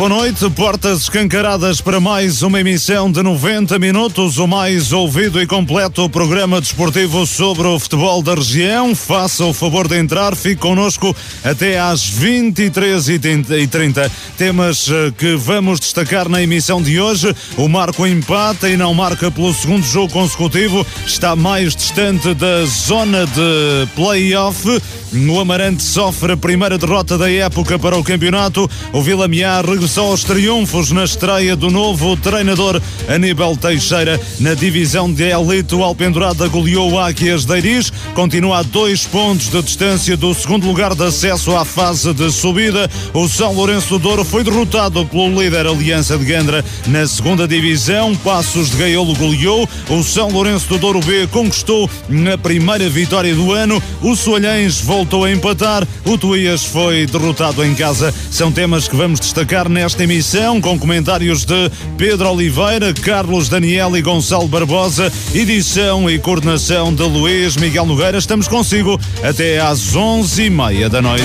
Boa noite. Portas escancaradas para mais uma emissão de 90 minutos, o mais ouvido e completo programa desportivo sobre o futebol da região. Faça o favor de entrar, fique connosco até às 23h30. Temas eh, que vamos destacar na emissão de hoje. O Marco empata e não marca pelo segundo jogo consecutivo. Está mais distante da zona de play-off. O Amarante sofre a primeira derrota da época para o campeonato. O Vila Miar regressou aos triunfos na estreia do novo treinador Aníbal Teixeira. Na divisão de elite, o Alpendurada goleou o Águias de Iris. Continua a dois pontos de distância do segundo lugar de acesso à fase de subida. O São Lourenço do Douro foi derrotado pelo líder Aliança de Gandra. Na segunda divisão, Passos de Gaiolo goleou. O São Lourenço do Douro B conquistou a primeira vitória do ano. O Soalhães voltou a empatar. O Tuías foi derrotado em casa. São temas que vamos destacar nesta emissão, com comentários de Pedro Oliveira, Carlos Daniel e Gonçalo Barbosa, edição e coordenação de Luís Miguel Nogueira. Estamos consigo até às onze e meia da noite.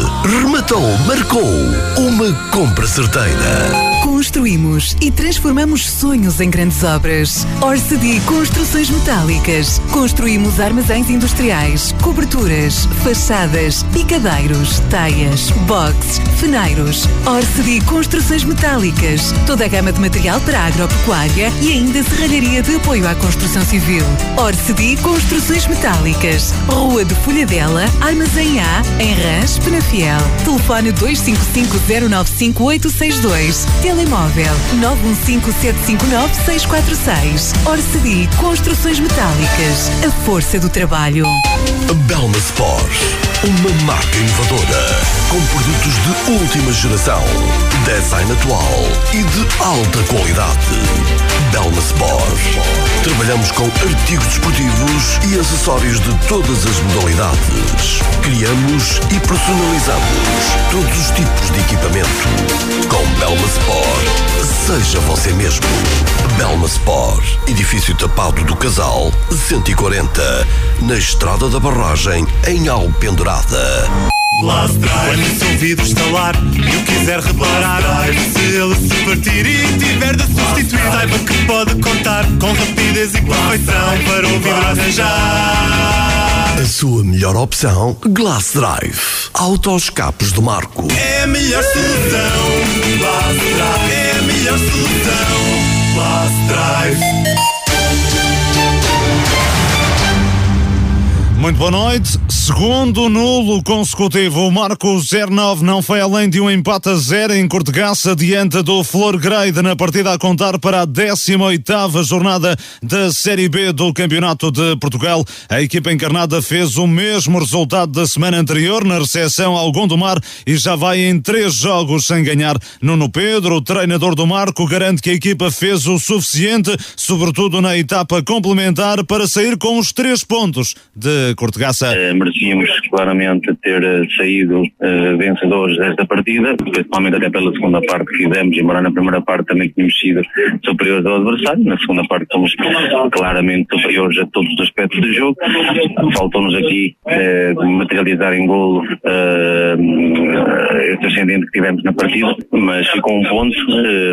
Rematou, marcou. Uma compra certeira. Construímos e transformamos sonhos em grandes obras. Orcedi Construções Metálicas. Construímos armazéns industriais, coberturas, fachadas, picadeiros, taias, boxes, feneiros. Orcedi Construções Metálicas. Toda a gama de material para agropecuária e ainda serralharia de apoio à construção civil. Orcedi Construções Metálicas. Rua de Folhadela, Armazém A, em Rãs, Penafiel. Telefone 255095862. Telemóvel 915759646. Orcedi Construções Metálicas. A força do trabalho. Belma Sport. Uma marca inovadora. Com produtos de última geração. Design atual e de alta qualidade. Belma Sport. Trabalhamos com artigos desportivos e acessórios de todas as modalidades. Criamos e personalizamos todos os tipos de equipamento. Com Belma Sport, seja você mesmo. Belma Sport, edifício tapado do Casal, 140, na Estrada da Barragem, em Blast Drive. Quando o seu vidro estalar e o quiser reparar, se ele se partir e tiver de substituir, saiba que pode contar com rapidez e perfeição para o vidro arranjar. A sua melhor opção, Glass Drive. Autoescapes do Marco. É a melhor solução. Blast Drive é a melhor solução. Blast Drive. Muito boa noite. Segundo nulo consecutivo, o Marco 09 não foi além de um empate a zero em Cortegaça diante do Flor Grade na partida a contar para a 18ª jornada da Série B do Campeonato de Portugal. A equipa encarnada fez o mesmo resultado da semana anterior na recepção ao Gondomar e já vai em três jogos sem ganhar. Nuno Pedro, o treinador do Marco, garante que a equipa fez o suficiente, sobretudo na etapa complementar, para sair com os três pontos de Cortegaça. Eh, merecíamos claramente ter eh, saído eh, vencedores desta partida, principalmente até pela segunda parte que fizemos, embora na primeira parte também tínhamos sido superiores ao adversário, na segunda parte somos claramente superiores a todos os aspectos do jogo. Faltou-nos aqui eh, materializar em golo esse ascendente que tivemos na partida, mas ficou um ponto,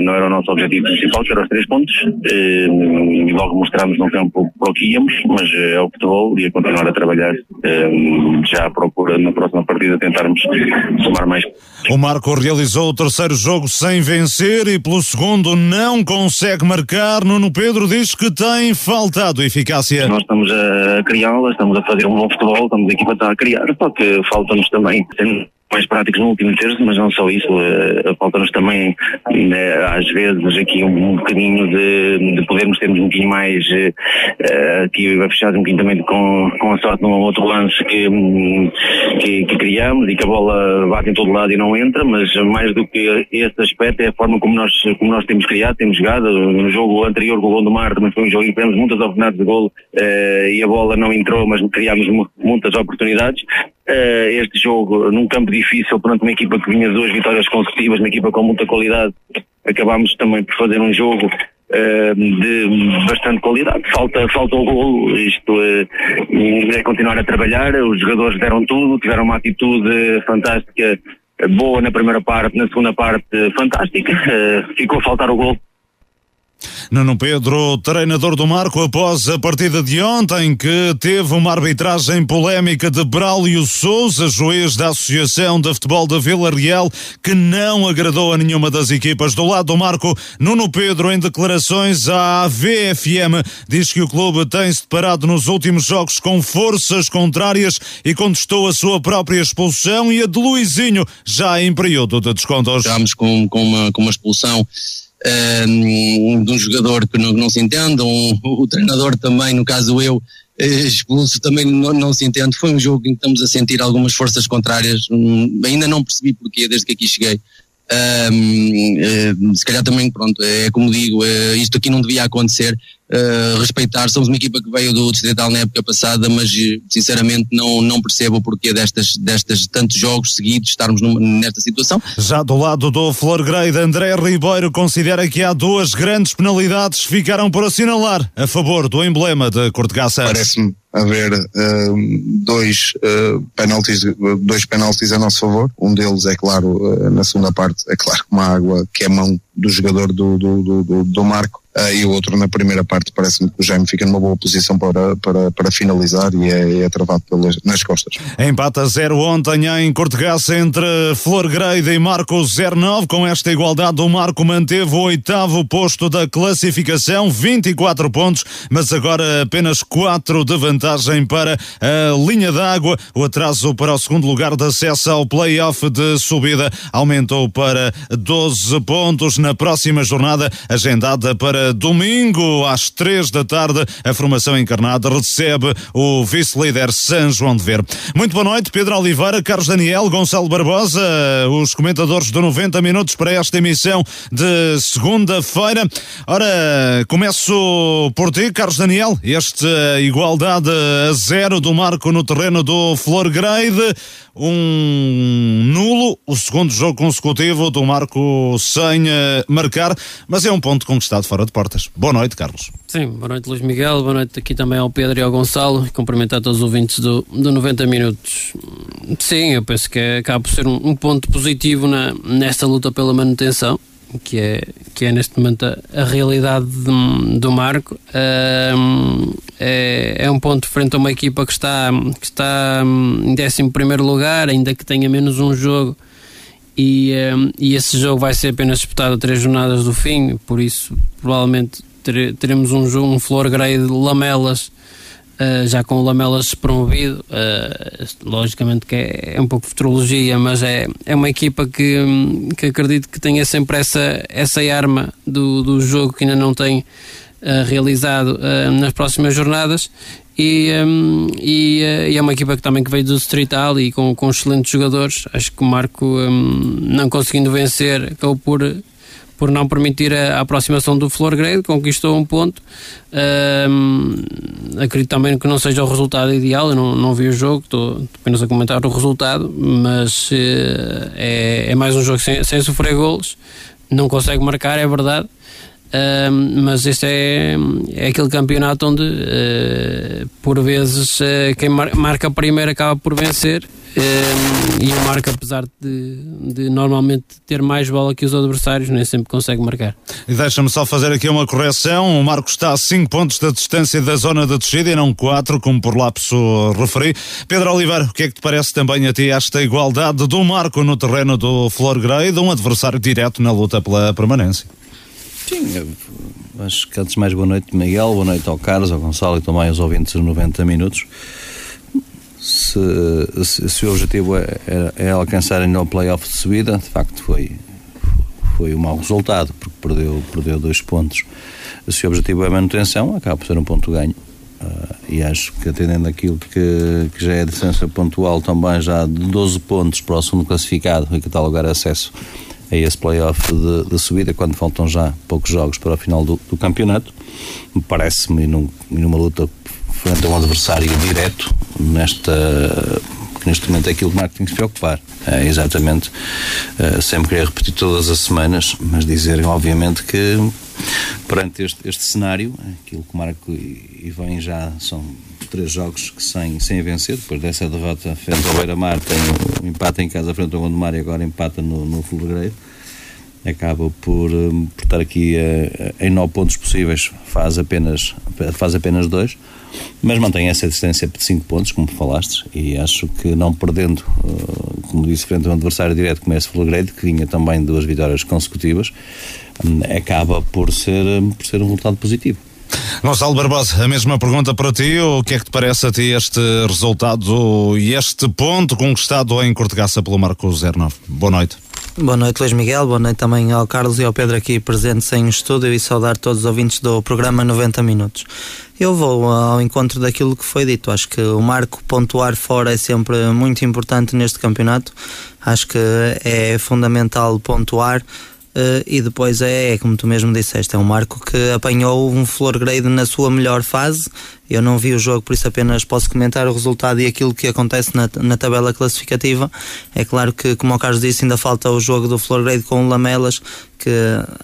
não era o nosso objetivo principal, que era os três pontos, e logo mostramos no campo para o que íamos, mas é o futebol e continuar a trabalhar eh, já à procura na próxima partida tentarmos somar mais. O Marco realizou o terceiro jogo sem vencer e pelo segundo não consegue marcar. Nuno Pedro diz que tem faltado eficácia. Nós estamos a criá-la, estamos a fazer um bom futebol, estamos a equipa a criar, só que falta-nos também mais práticos no último terço, mas não só isso, uh, falta-nos também, uh, às vezes, aqui um, um bocadinho de, de, podermos termos um bocadinho mais, uh, aqui fechado um bocadinho também com, com a sorte num outro lance que, que, que, criamos e que a bola bate em todo lado e não entra, mas mais do que esse aspecto é a forma como nós, como nós temos criado, temos jogado. No jogo anterior, com o gol do Mar, também foi um jogo em que tivemos muitas oportunidades de gol e a bola não entrou, mas criámos muitas oportunidades. Uh, este jogo num campo difícil perante uma equipa que vinha duas vitórias consecutivas, uma equipa com muita qualidade, acabámos também por fazer um jogo uh, de bastante qualidade. Falta, falta o gol, isto uh, é continuar a trabalhar, os jogadores deram tudo, tiveram uma atitude fantástica, boa na primeira parte, na segunda parte fantástica, ficou a faltar o gol Nuno Pedro, treinador do Marco, após a partida de ontem, que teve uma arbitragem polémica de Braulio Souza, juiz da Associação de Futebol da Vila Real, que não agradou a nenhuma das equipas. Do lado do Marco, Nuno Pedro, em declarações à VFM, diz que o clube tem-se deparado nos últimos jogos com forças contrárias e contestou a sua própria expulsão e a de Luizinho, já em período de descontos. Estamos com, com, uma, com uma expulsão um, de um jogador que não, não se entende, um, o treinador também, no caso eu, eh, expulso também não, não, se entende. Foi um jogo em que estamos a sentir algumas forças contrárias, um, ainda não percebi porquê desde que aqui cheguei. Um, uh, se calhar também, pronto, é como digo, uh, isto aqui não devia acontecer. Uh, respeitar, somos uma equipa que veio do Distrital na época passada, mas sinceramente não, não percebo o porquê destas, destas tantos jogos seguidos estarmos numa, nesta situação. Já do lado do Flor Grade, André Ribeiro considera que há duas grandes penalidades que ficaram por assinalar a favor do emblema de Cortegaça. Parece-me haver uh, dois uh, penaltis, dois penaltis a nosso favor. Um deles é claro, uh, na segunda parte, é claro que uma água que é mão do jogador do, do, do, do, do Marco. Uh, e o outro na primeira parte parece-me que o Jaime fica numa boa posição para, para, para finalizar e é, é travado pelas, nas costas. Empata 0 ontem em Cortegaça entre Flor Greida e Marco 09. Com esta igualdade, o Marco manteve o oitavo posto da classificação, 24 pontos, mas agora apenas 4 de vantagem para a linha d'água. O atraso para o segundo lugar de acesso ao play-off de subida aumentou para 12 pontos na próxima jornada, agendada para domingo às três da tarde. A formação encarnada recebe o vice-líder São João de Ver. Muito boa noite, Pedro Oliveira, Carlos Daniel, Gonçalo Barbosa, os comentadores do 90 Minutos para esta emissão de segunda-feira. Ora, começo por ti, Carlos Daniel. Esta igualdade a zero do Marco no terreno do Flor Grade um nulo, o segundo jogo consecutivo do Marco sem uh, marcar, mas é um ponto conquistado fora de portas. Boa noite, Carlos. Sim, boa noite, Luís Miguel, boa noite aqui também ao Pedro e ao Gonçalo, cumprimentar todos os ouvintes do, do 90 Minutos. Sim, eu penso que acaba por ser um, um ponto positivo na, nesta luta pela manutenção que é, que é neste momento a, a realidade do, do Marco. É, é, um ponto frente a uma equipa que está, que está em 11 lugar, ainda que tenha menos um jogo. E, um, e esse jogo vai ser apenas disputado a três jornadas do fim, por isso provavelmente teremos um jogo, um Flor Grey de lamelas uh, já com o Lamelas promovido, uh, logicamente que é, é, um pouco futurologia, mas é, é uma equipa que, que acredito que tenha sempre essa, essa arma do, do jogo que ainda não tem uh, realizado nas próximas jornadas e, um, e, e, é uma equipa que também que veio do Distrital e com, com excelentes jogadores. Acho que o Marco, um, não conseguindo vencer, acabou por por não permitir a, a aproximação do Flor Grade, conquistou um ponto. acredito também que não seja o resultado ideal, eu não, não vi o jogo, estou apenas a comentar o resultado, mas uh, é, é, mais um jogo sem, sem sofrer golos, não consegue marcar, é verdade. Uh, mas este é, é aquele campeonato onde, uh, por vezes, uh, quem mar marca primeiro acaba por vencer e o Marco, apesar de, de, normalmente ter mais bola que os adversários, nem sempre consegue marcar. E deixa-me só fazer aqui uma correção: o Marco está a 5 pontos da distância da zona de descida e não 4, como por lapso referi. Pedro Oliveira, o que é que te parece também a ti esta igualdade do Marco no terreno do Flor Grey, de um adversário direto na luta pela permanência? Sim, acho que antes mais boa noite, Miguel, boa noite ao Carlos, ao Gonçalo e também aos ouvintes de 90 minutos se, se, se o objetivo é, é, é alcançar no playoff de subida, de facto foi, foi um mau resultado, porque perdeu, perdeu dois pontos. Se o objetivo é manutenção, acaba por ser um ponto ganho. Uh, e acho que atendendo aquilo que, que já é a distância pontual também já de 12 pontos para o segundo classificado e que lugar acesso a esse playoff de, de, subida quando faltam já poucos jogos para o final do, do campeonato parece-me num, numa luta frente a um adversário direto nesta que neste momento é aquilo que o Marco tem que se preocupar. É exatamente, é, sempre querer repetir todas as semanas, mas dizer obviamente que perante este, este cenário, aquilo que o Marco e vem já são três jogos sem, sem vencer, depois dessa derrota frente ao Beira-Mar, tem um empate em casa frente ao Gondomar e agora empata no, no Fulgreiro acaba por, eh, por estar aqui uh, em nove pontos possíveis, faz apenas, faz apenas dois mas mantém essa distância de 5 pontos, como falaste, e acho que não perdendo, uh, como disse, frente a um adversário direto como é esse Fulgredo, que vinha também duas vitórias consecutivas, um, acaba por ser, um, por ser um resultado positivo. Gonçalo Barbosa, a mesma pergunta para ti. O que é que te parece a ti este resultado e este ponto conquistado em Cortegaça pelo Marco 09? Boa noite. Boa noite, Luís Miguel. Boa noite também ao Carlos e ao Pedro aqui presentes em estúdio e saudar todos os ouvintes do programa 90 Minutos. Eu vou ao encontro daquilo que foi dito. Acho que o marco pontuar fora é sempre muito importante neste campeonato. Acho que é fundamental pontuar. Uh, e depois é, é, como tu mesmo disseste, é um Marco que apanhou um Flor Grade na sua melhor fase. Eu não vi o jogo, por isso apenas posso comentar o resultado e aquilo que acontece na, na tabela classificativa. É claro que, como o Carlos disse, ainda falta o jogo do Flor Grade com o Lamelas, que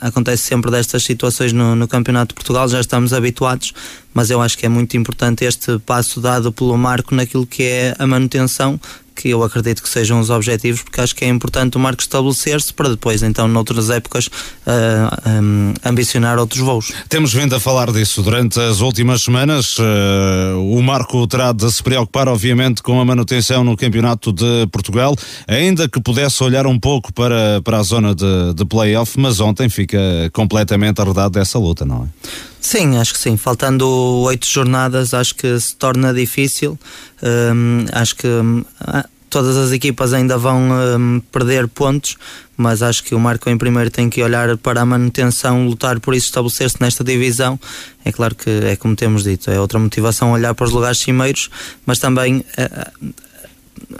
acontece sempre destas situações no, no Campeonato de Portugal, já estamos habituados, mas eu acho que é muito importante este passo dado pelo Marco naquilo que é a manutenção que eu acredito que sejam os objetivos, porque acho que é importante o marco estabelecer-se para depois, então, noutras épocas, uh, ah, um, ambicionar outros voos. Temos vindo a falar disso durante as últimas semanas. Uh, o marco terá de se preocupar, obviamente, com a manutenção no Campeonato de Portugal, ainda que pudesse olhar um pouco para, para a zona de, de playoff, mas ontem fica completamente arredado dessa luta, não é? Sim, acho que sim. Faltando oito jornadas, acho que se torna difícil. Um, acho que um, todas as equipas ainda vão um, perder pontos, mas acho que o Marco em primeiro tem que olhar para a manutenção, lutar por isso, estabelecer-se nesta divisão. É claro que é como temos dito, é outra motivação olhar para os lugares cimeiros, mas também uh,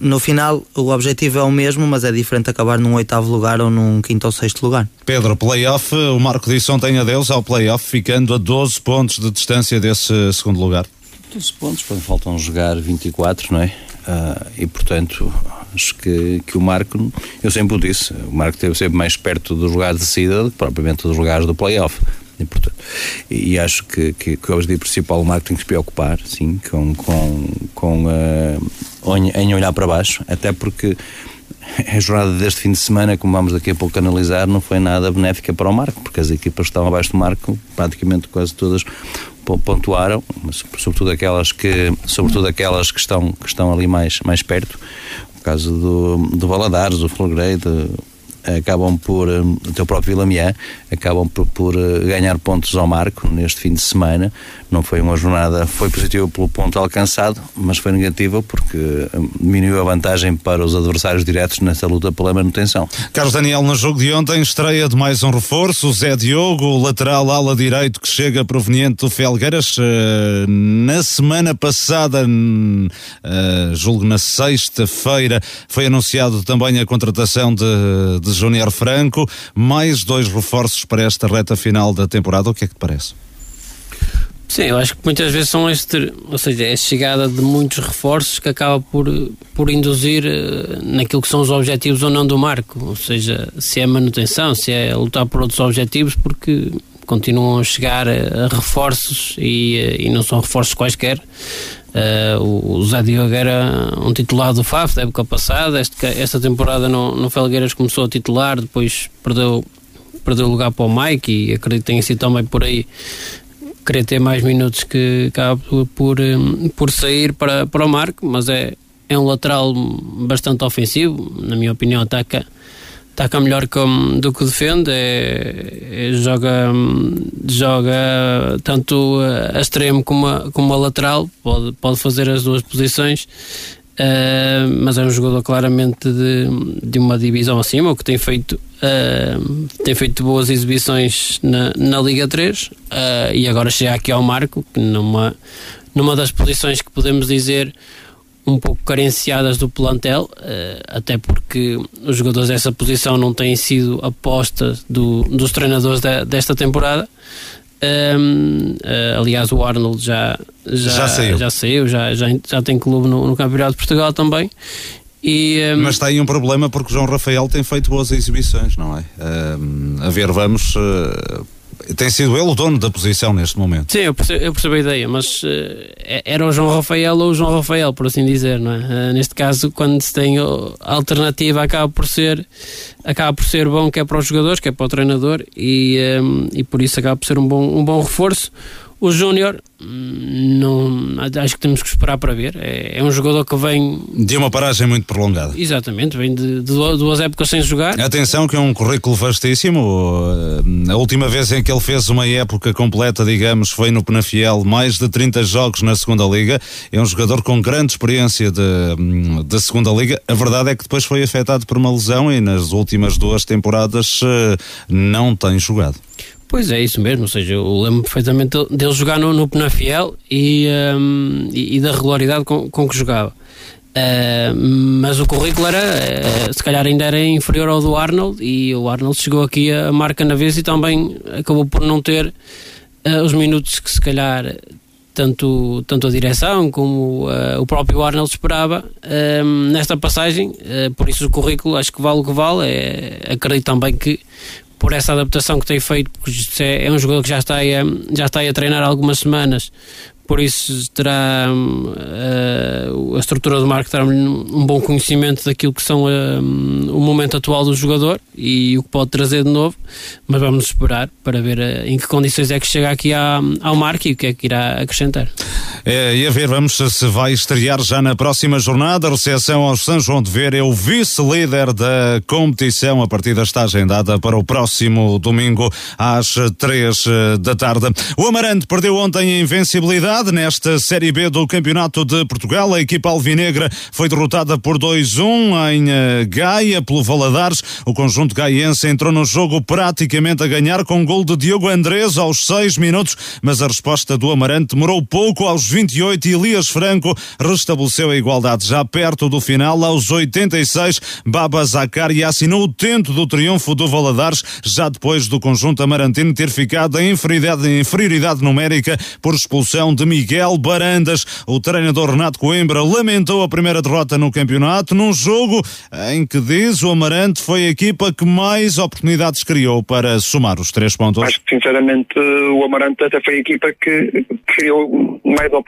no final o objetivo é o mesmo, mas é diferente acabar num oitavo lugar ou num quinto ou sexto lugar. Pedro, playoff, o Marco disse ontem adeus ao playoff, ficando a 12 pontos de distância desse segundo lugar. 12 pontos, faltam jogar 24, não é? Uh, e portanto, acho que, que o Marco, eu sempre o disse, o Marco esteve sempre mais perto dos lugares de saída do que propriamente dos lugares do playoff. E, portanto, e acho que, que, que o principal o Marco tem que se preocupar, sim, com, com, com uh, em olhar para baixo, até porque a jornada deste fim de semana, como vamos daqui a pouco analisar, não foi nada benéfica para o Marco, porque as equipas que estavam abaixo do Marco, praticamente quase todas pontuaram, sobretudo aquelas que, sobretudo aquelas que estão, que estão ali mais, mais perto, o caso do, do Valadares, do Florgrade, acabam por, hum, o teu próprio Vilamiã, acabam por, por, eh, ganhar pontos ao marco neste fim de semana. Não foi uma jornada, foi positiva pelo ponto alcançado, mas foi negativa porque hum, diminuiu a vantagem para os adversários diretos nessa luta pela manutenção. Carlos Daniel, no jogo de ontem, estreia de mais um reforço, Zé Diogo, lateral ala direito que chega proveniente do Felgueiras. Eh, na semana passada, eh, julgo na sexta-feira, foi anunciado também a contratação de, de Júnior Franco, mais dois reforços para esta reta final da temporada. O que é que te parece? Sim, eu acho que muitas vezes são este, ou seja, é a chegada de muitos reforços que acaba por, por induzir uh, naquilo que são os objetivos ou não do marco, ou seja, se é manutenção, se é lutar por outros objetivos, porque continuam a chegar a, a reforços e, uh, e não são reforços quaisquer. Uh, o Zé Diogo era um titular do FAF da época passada. Este, esta temporada no, no Felgueiras começou a titular, depois perdeu, perdeu lugar para o Mike e acredito que tenha sido também por aí querer ter mais minutos que acaba por, por sair para, para o Marco, mas é, é um lateral bastante ofensivo, na minha opinião, ataca ataca melhor do que defende, é, é, joga, joga tanto a extremo como a, como a lateral, pode, pode fazer as duas posições Uh, mas é um jogador claramente de, de uma divisão acima, o que tem feito, uh, tem feito boas exibições na, na Liga 3 uh, e agora chega aqui ao Marco, numa, numa das posições que podemos dizer um pouco carenciadas do plantel, até porque os jogadores dessa posição não têm sido aposta do, dos treinadores de, desta temporada. Um, uh, aliás, o Arnold já, já, já saiu, já, saiu, já, já, já tem clube no, no Campeonato de Portugal também. E, um... Mas tem um problema porque o João Rafael tem feito boas exibições, não é? Um, a ver, vamos. Uh, tem sido ele o dono da posição neste momento. Sim, eu percebo, eu percebo a ideia, mas uh, era o João Rafael ou o João Rafael, por assim dizer, não é? Uh, neste caso, quando se tem alternativa, acaba por ser acaba por ser bom quer para os jogadores, quer para o treinador e, um, e por isso acaba por ser um bom, um bom reforço. O Júnior, não, acho que temos que esperar para ver. É, é, um jogador que vem. De uma paragem muito prolongada. Exatamente, vem de, de duas épocas sem jogar. Atenção, que é um currículo vastíssimo. A última vez em que ele fez uma época completa, digamos, foi no Penafiel, mais de 30 jogos na segunda Liga. É um jogador com grande experiência da segunda Liga. A verdade é que depois foi afetado por uma lesão e nas últimas duas temporadas eh, não tem jogado. Pois é, isso mesmo. Ou seja, eu lembro perfeitamente dele jogar no, no Penafiel e, um, e, e, da regularidade com, com que jogava. Uh, mas o currículo era, uh, se calhar ainda era inferior ao do Arnold e o Arnold chegou aqui a marca na vez e também acabou por não ter uh, os minutos que se calhar tanto, tanto a direção como uh, o próprio Arnold esperava nesta passagem, por isso o currículo acho que vale o que vale. É, acredito também que por essa adaptação que tem feito, porque é, é um jogador que já está, a, já está a treinar há algumas semanas, por isso terá uh, a estrutura do Marco terá um bom conhecimento daquilo que são uh, o momento atual do jogador e o que pode trazer de novo, mas vamos esperar para ver uh, em que condições é que chega aqui à, ao Marco e o que é que irá acrescentar. É, e a ver, vamos se vai estrear já na próxima jornada. A recepção ao São João de Ver é o vice-líder da competição. A partida está agendada para o próximo domingo às três da tarde. O Amarante perdeu ontem a invencibilidade nesta Série B do Campeonato de Portugal. A equipa alvinegra foi derrotada por 2-1 em eh, Gaia pelo Valadares. O conjunto gaiense entrou no jogo praticamente a ganhar com um gol de Diogo Andrés aos 6 minutos, mas a resposta do Amarante demorou pouco aos 28 e Elias Franco restabeleceu a igualdade já perto do final aos 86. Baba Zakari assinou o tento do triunfo do Valadares já depois do conjunto amarantino ter ficado em inferioridade, em inferioridade numérica por expulsão de Miguel Barandas. O treinador Renato Coimbra lamentou a primeira derrota no campeonato, num jogo em que diz o Amarante foi a equipa que mais oportunidades criou para somar os três pontos. Acho que, sinceramente, o Amarante até foi a equipa que criou mais oportunidades.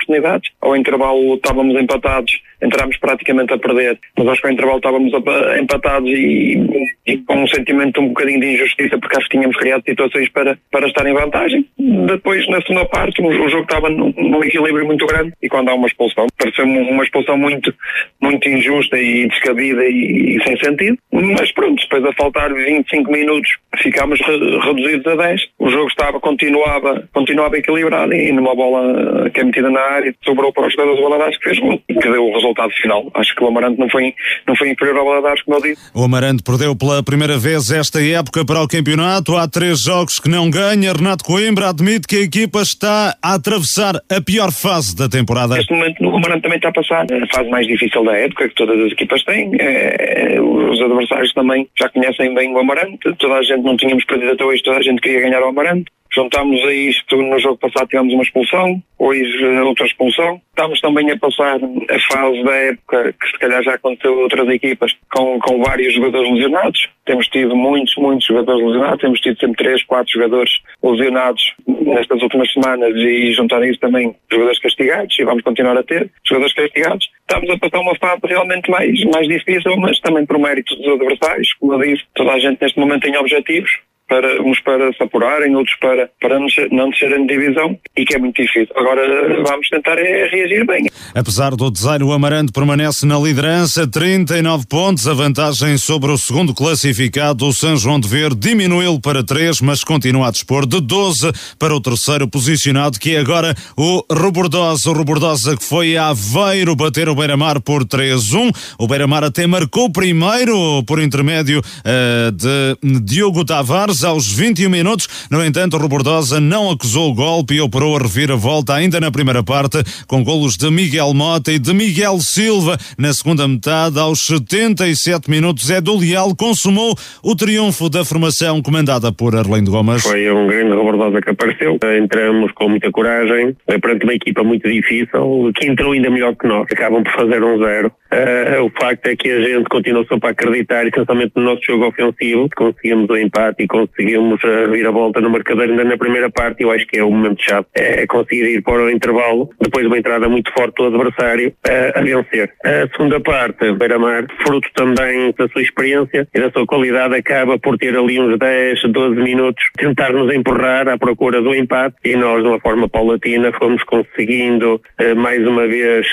Ao intervalo estávamos empatados, entrámos praticamente a perder, mas acho que ao intervalo estávamos empatados e, e com um sentimento um bocadinho de injustiça, porque acho que tínhamos criado situações para, para estar em vantagem. Depois, na segunda parte, o, o jogo estava num, num equilíbrio muito grande e quando há uma expulsão, pareceu-me uma expulsão muito, muito injusta e descabida e, e, sem sentido. Mas pronto, depois a faltar 25 minutos ficámos re, reduzidos a 10. O jogo estava, continuava, continuava equilibrado e numa bola que é metida na área sobrou para os jogadores do Valadares que fez gol e que deu o resultado final. Acho que o Amarante não foi, não foi inferior ao Valadares, como eu disse. O Amarante perdeu pela primeira vez esta época para o campeonato. Há três jogos que não ganha. Renato Coimbra admite que a equipa está a atravessar a pior fase da temporada. Neste momento o Amarante também está a passar a fase mais difícil da época que todas as equipas têm. É, os adversários também já conhecem bem o Amarante. Toda a gente não tínhamos perdido até hoje, toda a gente queria ganhar o Amarante. Juntámos a isto, no jogo passado tivemos uma expulsão, hoje eh, outra expulsão. Estamos também a passar a fase da época que se calhar já aconteceu outras equipas com, com vários jogadores lesionados. Temos tido muitos, muitos jogadores lesionados, temos tido sempre três, quatro jogadores lesionados nestas últimas semanas e juntar isso também jogadores castigados e vamos continuar a ter jogadores castigados. Estamos a passar uma fase realmente mais, mais difícil, mas também por mérito dos adversários. Como eu disse, toda a gente neste momento tem objetivos para, uns para se apurarem, outros para, para não descerem de divisão e que é muito difícil. Agora vamos tentar é reagir bem. Apesar do desaire, o Amarante permanece na liderança, 39 pontos, a vantagem sobre o segundo classificado, o São João de Ver, diminuiu para 3, mas continua a dispor de 12 para o terceiro posicionado, que é agora o Robordosa. O Robordosa que foi a Aveiro bater o Beira-Mar por 3-1. O Beira-Mar até marcou primeiro por intermédio uh, de Diogo Tavares aos 21 minutos. No entanto, Robordosa não acusou o golpe e operou a reviravolta ainda na primeira parte, com golos de Miguel Mota e de Miguel Silva. Na segunda metade, aos 77 minutos, é do Leal consumou o triunfo da formação comandada por Arlindo Gomes. Foi um grande Robordosa que apareceu. Entramos com muita coragem, perante uma equipa muito difícil, que entrou ainda melhor que nós. Acabam por fazer um zero. Uh, o facto é que a gente continuou só para acreditar, essencialmente no nosso jogo ofensivo. Conseguimos o empate e conseguimos uh, vir a volta no marcador ainda na primeira parte. Eu acho que é o momento chave. É conseguir ir para o intervalo, depois de uma entrada muito forte do adversário, uh, a vencer. A segunda parte, Beira-Mar, fruto também da sua experiência e da sua qualidade, acaba por ter ali uns 10, 12 minutos, tentar nos empurrar à procura do empate e nós, de uma forma paulatina, fomos conseguindo mais uma vez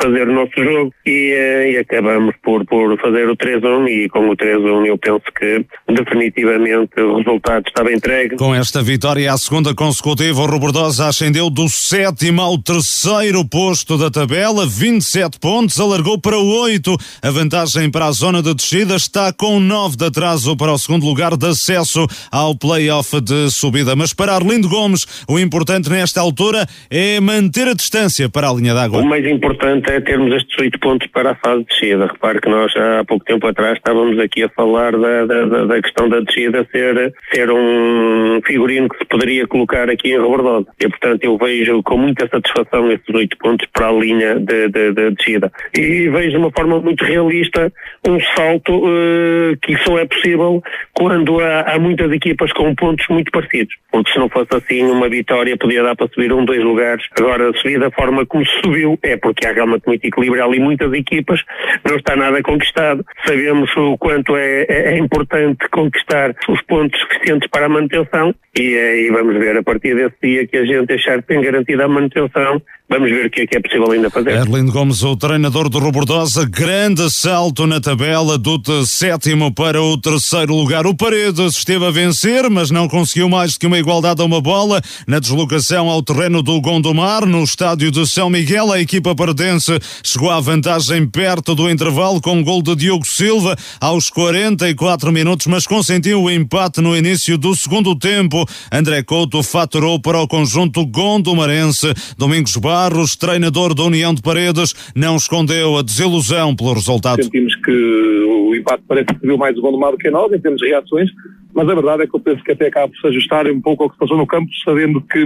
fazer o nosso jogo e, eh, e, acabamos por, por fazer o 3-1 e com o 3-1 eu penso que definitivamente o resultado estava entregue. Com esta vitória à segunda consecutiva, o Robordosa ascendeu do sétimo ao terceiro posto da tabela, 27 pontos, alargou para 8. A vantagem para a zona de descida está com 9 de atraso para o segundo lugar de acesso ao play-off de subida. Mas para Arlindo Gomes, o importante nesta altura é manter a distância para a linha d'água. O mais importante é termos estes 8 pontos pontos para a fase de descida. Repare que nós há pouco tempo atrás estávamos aqui a falar da, da, da questão da descida ser, ser um figurino que se poderia colocar aqui em Rebordosa. E, portanto, eu vejo com muita satisfação esses oito pontos para a linha de, de, de descida. E vejo de uma forma muito realista um salto uh, que só é possível quando há, há, muitas equipas com pontos muito parecidos. Porque se não fosse assim, uma vitória podia dar para subir um, dois lugares. Agora, subir da forma como subiu é porque há realmente muito equilíbrio ali, muito muitas equipas, não está nada conquistado. Sabemos o quanto é, é, é importante conquistar os pontos suficientes para a manutenção e, eh, e vamos ver a partir desse dia que a gente achar que tem garantida a manutenção, Vamos ver o que é que é possível ainda fazer. Erlindo Gomes, o treinador do Robordosa, grande salto na tabela do sétimo para o terceiro lugar. O Paredes esteve a vencer, mas não conseguiu mais do que uma igualdade a uma bola na deslocação ao terreno do Gondomar, no estádio de São Miguel. A equipa paredense chegou à vantagem perto do intervalo com o gol de Diogo Silva aos 44 minutos, mas consentiu o empate no início do segundo tempo. André Couto faturou para o conjunto gondomarense. Domingos Bar Barros, treinador da União de Paredes, não escondeu a desilusão pelo resultado. Sentimos que o empate parece que viu mais o Gondomar do que nós, em termos de reações, mas a verdade é que eu penso que até acaba por se ajustar um pouco ao que se passou no campo, sabendo que,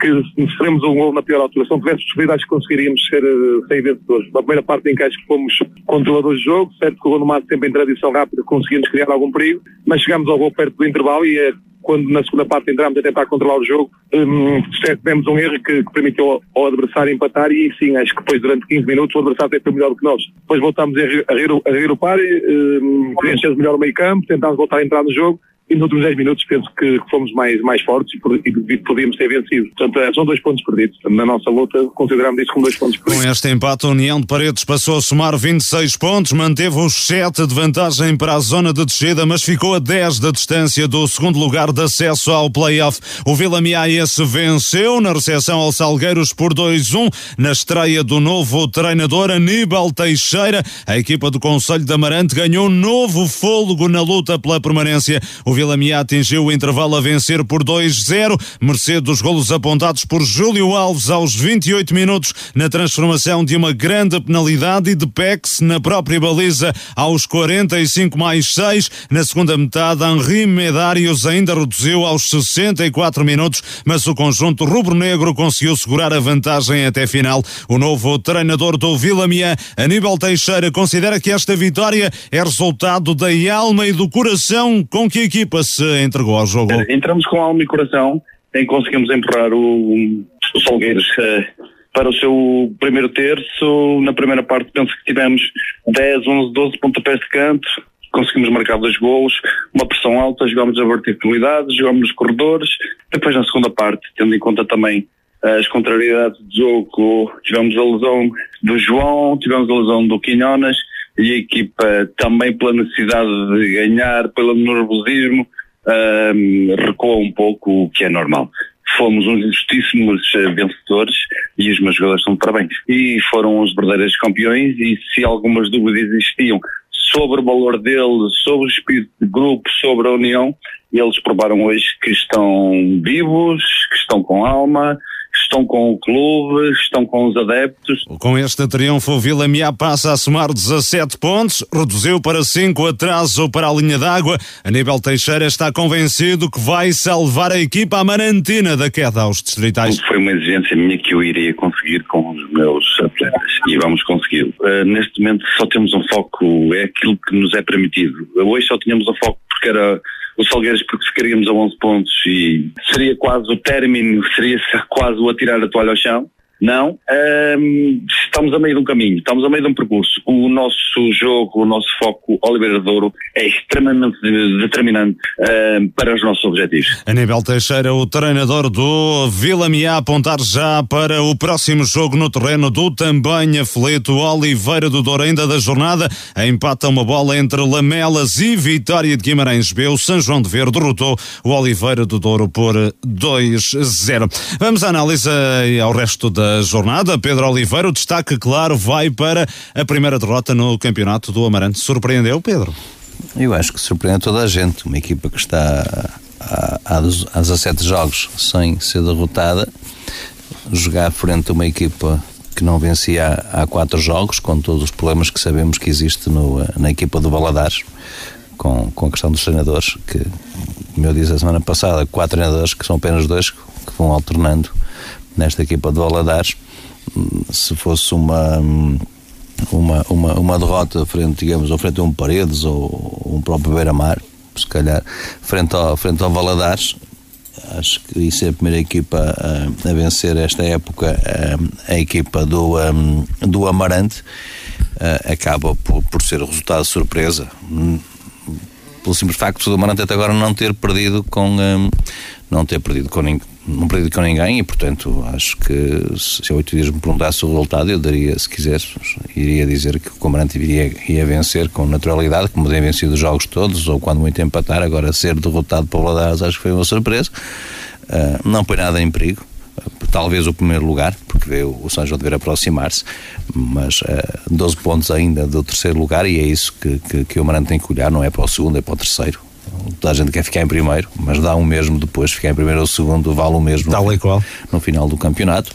que se sofremos um gol na pior altura, se não tivéssemos sofrido, acho que conseguiríamos ser, eh, ser vencedores. Na primeira parte em que acho que fomos controladores de jogo, certo que o Gondomar sempre em tradição rápida conseguimos criar algum perigo, mas chegamos ao gol perto do intervalo e é quando na segunda parte entramos a tentar controlar o jogo, um, tivemos um erro que, que, permitiu ao adversário empatar e sim, acho que depois durante 15 minutos o adversário até foi melhor do que nós. Depois voltámos a, a, a regrupar, um, preenchemos melhor o meio campo, tentámos voltar a entrar no jogo e nos últimos 10 minutos penso que fomos mais, mais fortes e, e podíamos ter vencido. Portanto, é, são dois pontos perdidos. Na nossa luta, consideramos isso como dois pontos perdidos. Com este empate, a União de Paredes passou a somar 26 pontos, manteve os 7 de vantagem para a zona de descida, mas ficou a 10 da distância do segundo lugar de acesso ao play-off. O Vila Miaense venceu na recepção ao Salgueiros por 2-1, na estreia do novo treinador Aníbal Teixeira. A equipa do Conselho de Amarante ganhou novo fôlego na luta pela permanência. O Vila Miá atingiu o intervalo a vencer por 2-0, mercê dos golos apontados por Júlio Alves aos 28 minutos na transformação de uma grande penalidade e de Pex na própria baliza aos 45 mais 6. Na segunda metade, Henri Medários ainda reduziu aos 64 minutos, mas o conjunto rubro-negro conseguiu segurar a vantagem até final. O novo treinador do Vila Miá, Aníbal Teixeira, considera que esta vitória é resultado da alma e do coração com que a equipe equipa se entregou ao jogo? Entramos com alma e coração em conseguimos empurrar o, o Salgueiros uh, para o seu primeiro terço. Na primeira parte penso que tivemos 10, 11, 12 pontapés de canto, conseguimos marcar dois golos, uma pressão alta, jogámos a verticalidade, jogámos nos corredores, depois na segunda parte, tendo em conta também as contrariedades do jogo, tivemos a lesão do João, tivemos a lesão do Quinhonas, e a equipa também pela necessidade de ganhar, pelo nervosismo, um, recuou um pouco, o que é normal. Fomos uns justíssimos uh, vencedores e os meus jogadores são de parabéns. E foram os verdadeiros campeões e se algumas dúvidas existiam sobre o valor deles, sobre o espírito de grupo, sobre a união, eles provaram hoje que estão vivos, que estão com alma, estão com o clube, estão com os adeptos. Com este triunfo, o Vila Miá passa a somar 17 pontos, reduziu para 5 atraso para a linha d'água. Aníbal Teixeira está convencido que vai salvar a equipa amarantina da queda aos distritais. Foi uma exigência minha que eu iria conseguir com os meus atletas e vamos conseguir. Uh, neste momento só temos um foco, é aquilo que nos é permitido. Hoje só tínhamos um foco era o Salgueiros porque ficaríamos a 11 pontos e seria quase o término, seria quase o atirar a toalha ao chão. Não, um, estamos a meio de um caminho, estamos a meio de um percurso. O nosso jogo, o nosso foco, Oliveira Douro, é extremamente determinante um, para os nossos objetivos. Aníbal Teixeira, o treinador do Vila Miá, apontar já para o próximo jogo no terreno do também aflito Oliveira do Douro, ainda da jornada, empata uma bola entre Lamelas e Vitória de Guimarães B. O São João de Verde derrotou o Oliveira do Douro por 2-0. Vamos à análise ao resto da jornada. Pedro Oliveira, o destaque, claro, vai para a primeira derrota no campeonato do Amarante. Surpreendeu, Pedro? Eu acho que surpreende toda a gente. Uma equipa que está há, há 17 jogos sem ser derrotada, jogar frente a uma equipa que não vencia há, há quatro jogos, com todos os problemas que sabemos que existe no, na equipa do Valadares, com, com a questão dos treinadores, que, como eu disse a semana passada, quatro treinadores que são apenas dois que vão alternando nesta equipa de Valadares. Se fosse uma, uma, uma, uma derrota frente, digamos, ou frente a um Paredes ou um próprio Beira-Mar, se calhar, frente ao, frente ao Valadares, acho que isso é a primeira equipa a, a vencer esta época, a, a equipa do, um, do Amarante, a, acaba por, por ser o resultado de surpresa. Pelo simples facto do Amarante até agora não ter perdido com. Um, não ter perdido com ninguém não perdi com ninguém e, portanto, acho que se há oito dias me perguntasse o resultado, eu daria, se quisesse, iria dizer que o Comandante iria, ia vencer com naturalidade, como tem vencido os jogos todos, ou quando muito empatar, agora ser derrotado por Ladares acho que foi uma surpresa. Uh, não põe nada em perigo, talvez o primeiro lugar, porque vê o São João dever aproximar-se, mas uh, ah, 12 pontos ainda do terceiro lugar e é isso que, que, que o Amarante tem que olhar, não é para o segundo, é para o terceiro toda a gente quer ficar em primeiro, mas dá o mesmo depois, ficar em primeiro ou segundo vale o mesmo Tal no, qual. no final do campeonato.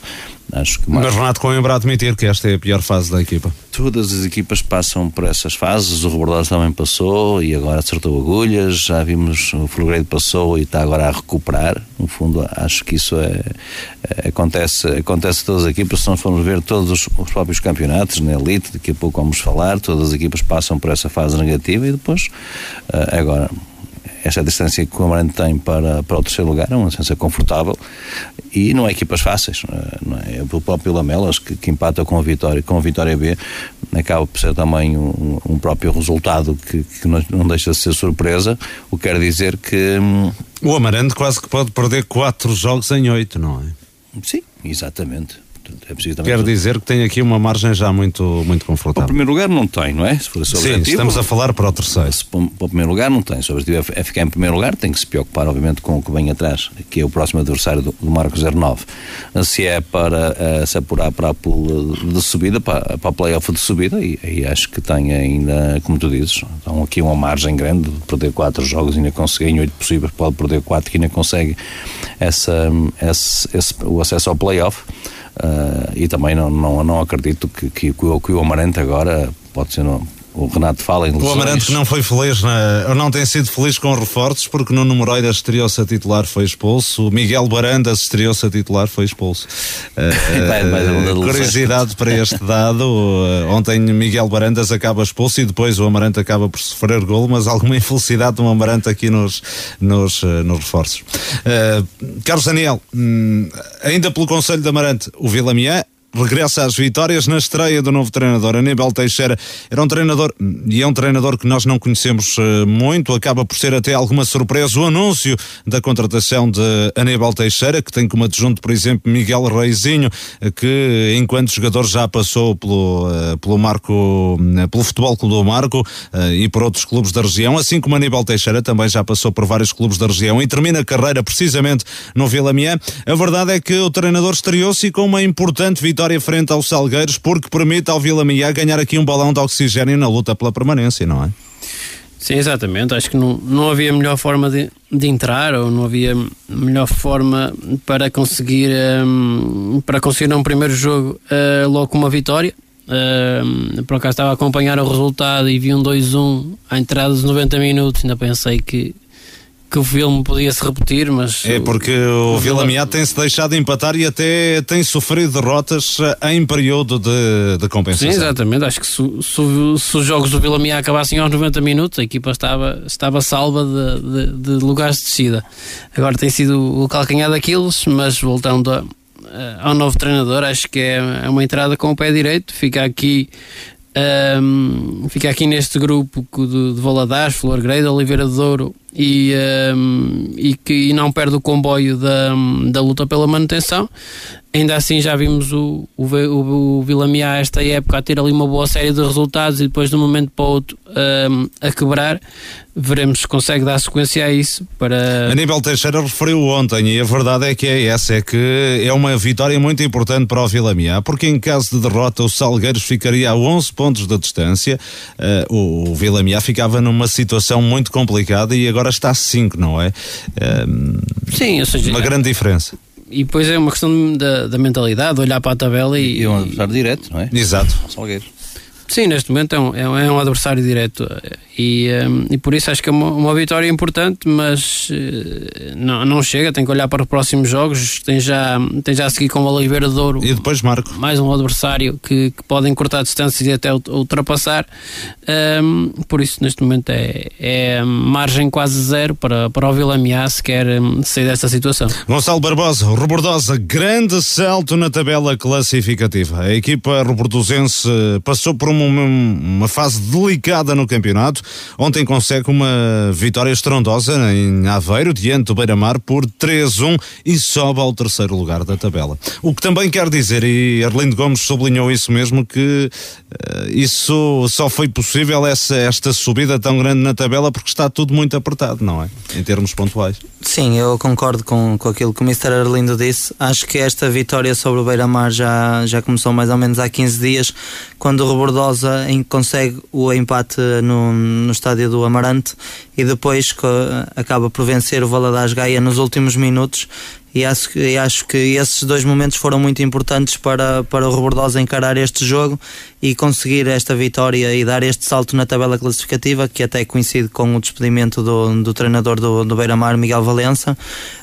Acho que mais... Mas Renato Coimbra a admitir que esta é a pior fase da equipa. Todas as equipas passam por essas fases, o Rebordós também passou e agora acertou agulhas, já vimos o Fulgredo passou e está agora a recuperar. No fundo, acho que isso é, é acontece, acontece a todas as equipas, se nós formos ver todos os, os, próprios campeonatos, na Elite, daqui a pouco vamos falar, todas as equipas passam por essa fase negativa e depois, uh, agora, esta distância que o Amarante tem para, para o terceiro lugar é uma distância confortável e não é equipas fáceis. Não é? é o próprio Lamelas que, que empata com a Vitória, com a Vitória B, acaba por ser também um, um próprio resultado que, que não, não, deixa de ser surpresa, o que quer dizer que. Hum, o Amarante quase que pode perder quatro jogos em oito, não é? Sim, exatamente. É preciso Quer dizer que tem aqui uma margem já muito, muito confortável. Para o primeiro lugar não tem, não é? Se for Sim, objetivo, estamos a falar para o terceiro. Se, para o primeiro lugar não tem. Se o objetivo é ficar em primeiro lugar, tem que se preocupar, obviamente, com o que vem atrás, que é o próximo adversário do, do Marco 09. Se é para uh, se apurar para a pool de subida, para, para a playoff de subida, e, e, acho que tem ainda, como tu dizes, então aqui uma margem grande de perder quatro jogos e ainda conseguir em oito possíveis, pode perder quatro que ainda consegue essa, esse, esse, o acesso ao playoff. Uh, e também não, não, não acredito que, que, que, o, Amarante agora pode ser. No, o Renato fala em lesões. O Amarante que não foi feliz, na, ou não tem sido feliz com reforços, porque Nuno Moreira estreou-se a titular, foi expulso. O Miguel Barandas estreou-se a titular, foi expulso. Uh, uh, curiosidade para este dado: uh, ontem Miguel Barandas acaba expulso e depois o Amarante acaba por sofrer gol, mas alguma infelicidade do Amarante aqui nos, nos, nos reforços. Carlos Daniel, hum, ainda pelo Conselho de Amarante, o Vila Miã regressa às vitórias na estreia do novo treinador. Aníbal Teixeira era um treinador, e é um treinador que nós não conhecemos uh, muito, acaba por ser até alguma surpresa o anúncio da contratação de Aníbal Teixeira, que tem como adjunto, por exemplo, Miguel Reizinho, que enquanto jogador já passou pelo, uh, pelo Marco, pelo Futebol Clube do Marco e por outros clubes da região, assim como Aníbal Teixeira também já passou por vários clubes da região e termina a carreira precisamente no Vila Miã. A verdade é que o treinador estreou-se com uma importante vitória frente aos Salgueiros, porque permite ao Vila Miã ganhar aqui um balão de oxigênio na luta pela permanência, não é? Sim, exatamente. Acho que não, não havia melhor forma de, de entrar ou não havia melhor forma para conseguir um, para conseguir um primeiro jogo uh, logo uma vitória. Uh, por acaso estava a acompanhar o resultado e vi um 2-1 à entrada dos 90 minutos. Ainda pensei que que o filme podia se repetir, mas. É porque o, o Vila Miá tem-se deixado empatar e até tem sofrido derrotas eh, em período de, de compensação. Sim, exatamente. Acho que se, se, se os jogos do Vila Miá acabassem aos 90 minutos, a equipa estava, estava salva de, de, de lugares de descida. Agora tem sido o calcanhar daqueles, mas voltando a, ao novo treinador, acho que é, é uma entrada com o pé direito. Fica aqui um, fica aqui neste grupo de, de Valadares, Flor Grey, Oliveira de Douro e, um, e que e não perde o comboio da, da luta pela manutenção. Ainda assim, já vimos o, o, o, o esta época a ter ali uma boa série de resultados e depois de um momento para o outro um, a quebrar. Veremos se consegue dar sequência a isso. Para... Aníbal Teixeira referiu ontem e a verdade é que é essa: é que é uma vitória muito importante para o Vila Miá, porque em caso de derrota, o Salgueiros ficaria a 11 pontos de distância. Uh, o, o Vila Miá ficava numa situação muito complicada e agora está a 5, não é? Uh, Sim, ou seja, uma grande diferença e depois é uma questão da, da mentalidade, olhar para a tabela e. E um adversário direto, não é? Exato. Salgueiro. Sim, neste momento é um, é um adversário direto e, um, e por isso acho que é uma, uma vitória importante, mas uh, não, não chega, tem que olhar para os próximos jogos, tem já, tem já a seguir com o Oliveira de Douro. E depois Marco. Mais um adversário que, que podem cortar distâncias e até ultrapassar. Um, por isso, neste momento é, é margem quase zero para, para o Vila Miá se quer um, sair desta situação. Gonçalo Barbosa, Robordosa, grande salto na tabela classificativa. A equipa robordosense passou por um uma, fase delicada no campeonato. Ontem consegue uma vitória estrondosa em Aveiro, diante do Beira-Mar, por 3-1 e sobe ao terceiro lugar da tabela. O que também quer dizer, e Arlindo Gomes sublinhou isso mesmo, que uh, isso só foi possível essa, esta subida tão grande na tabela porque está tudo muito apertado, não é? Em termos pontuais. Sim, eu concordo com, com aquilo que o Mr. Arlindo disse. Acho que esta vitória sobre o Beira-Mar já, já começou mais ou menos há 15 dias, quando o Rebordosa consegue o empate no, no estádio do Amarante e depois acaba por vencer o Valadares Gaia nos últimos minutos e acho, e acho que esses dois momentos foram muito importantes para, para o Rebordosa encarar este jogo e conseguir esta vitória e dar este salto na tabela classificativa, que até coincide com o despedimento do, do treinador do, do Beira-Mar, Miguel Valença.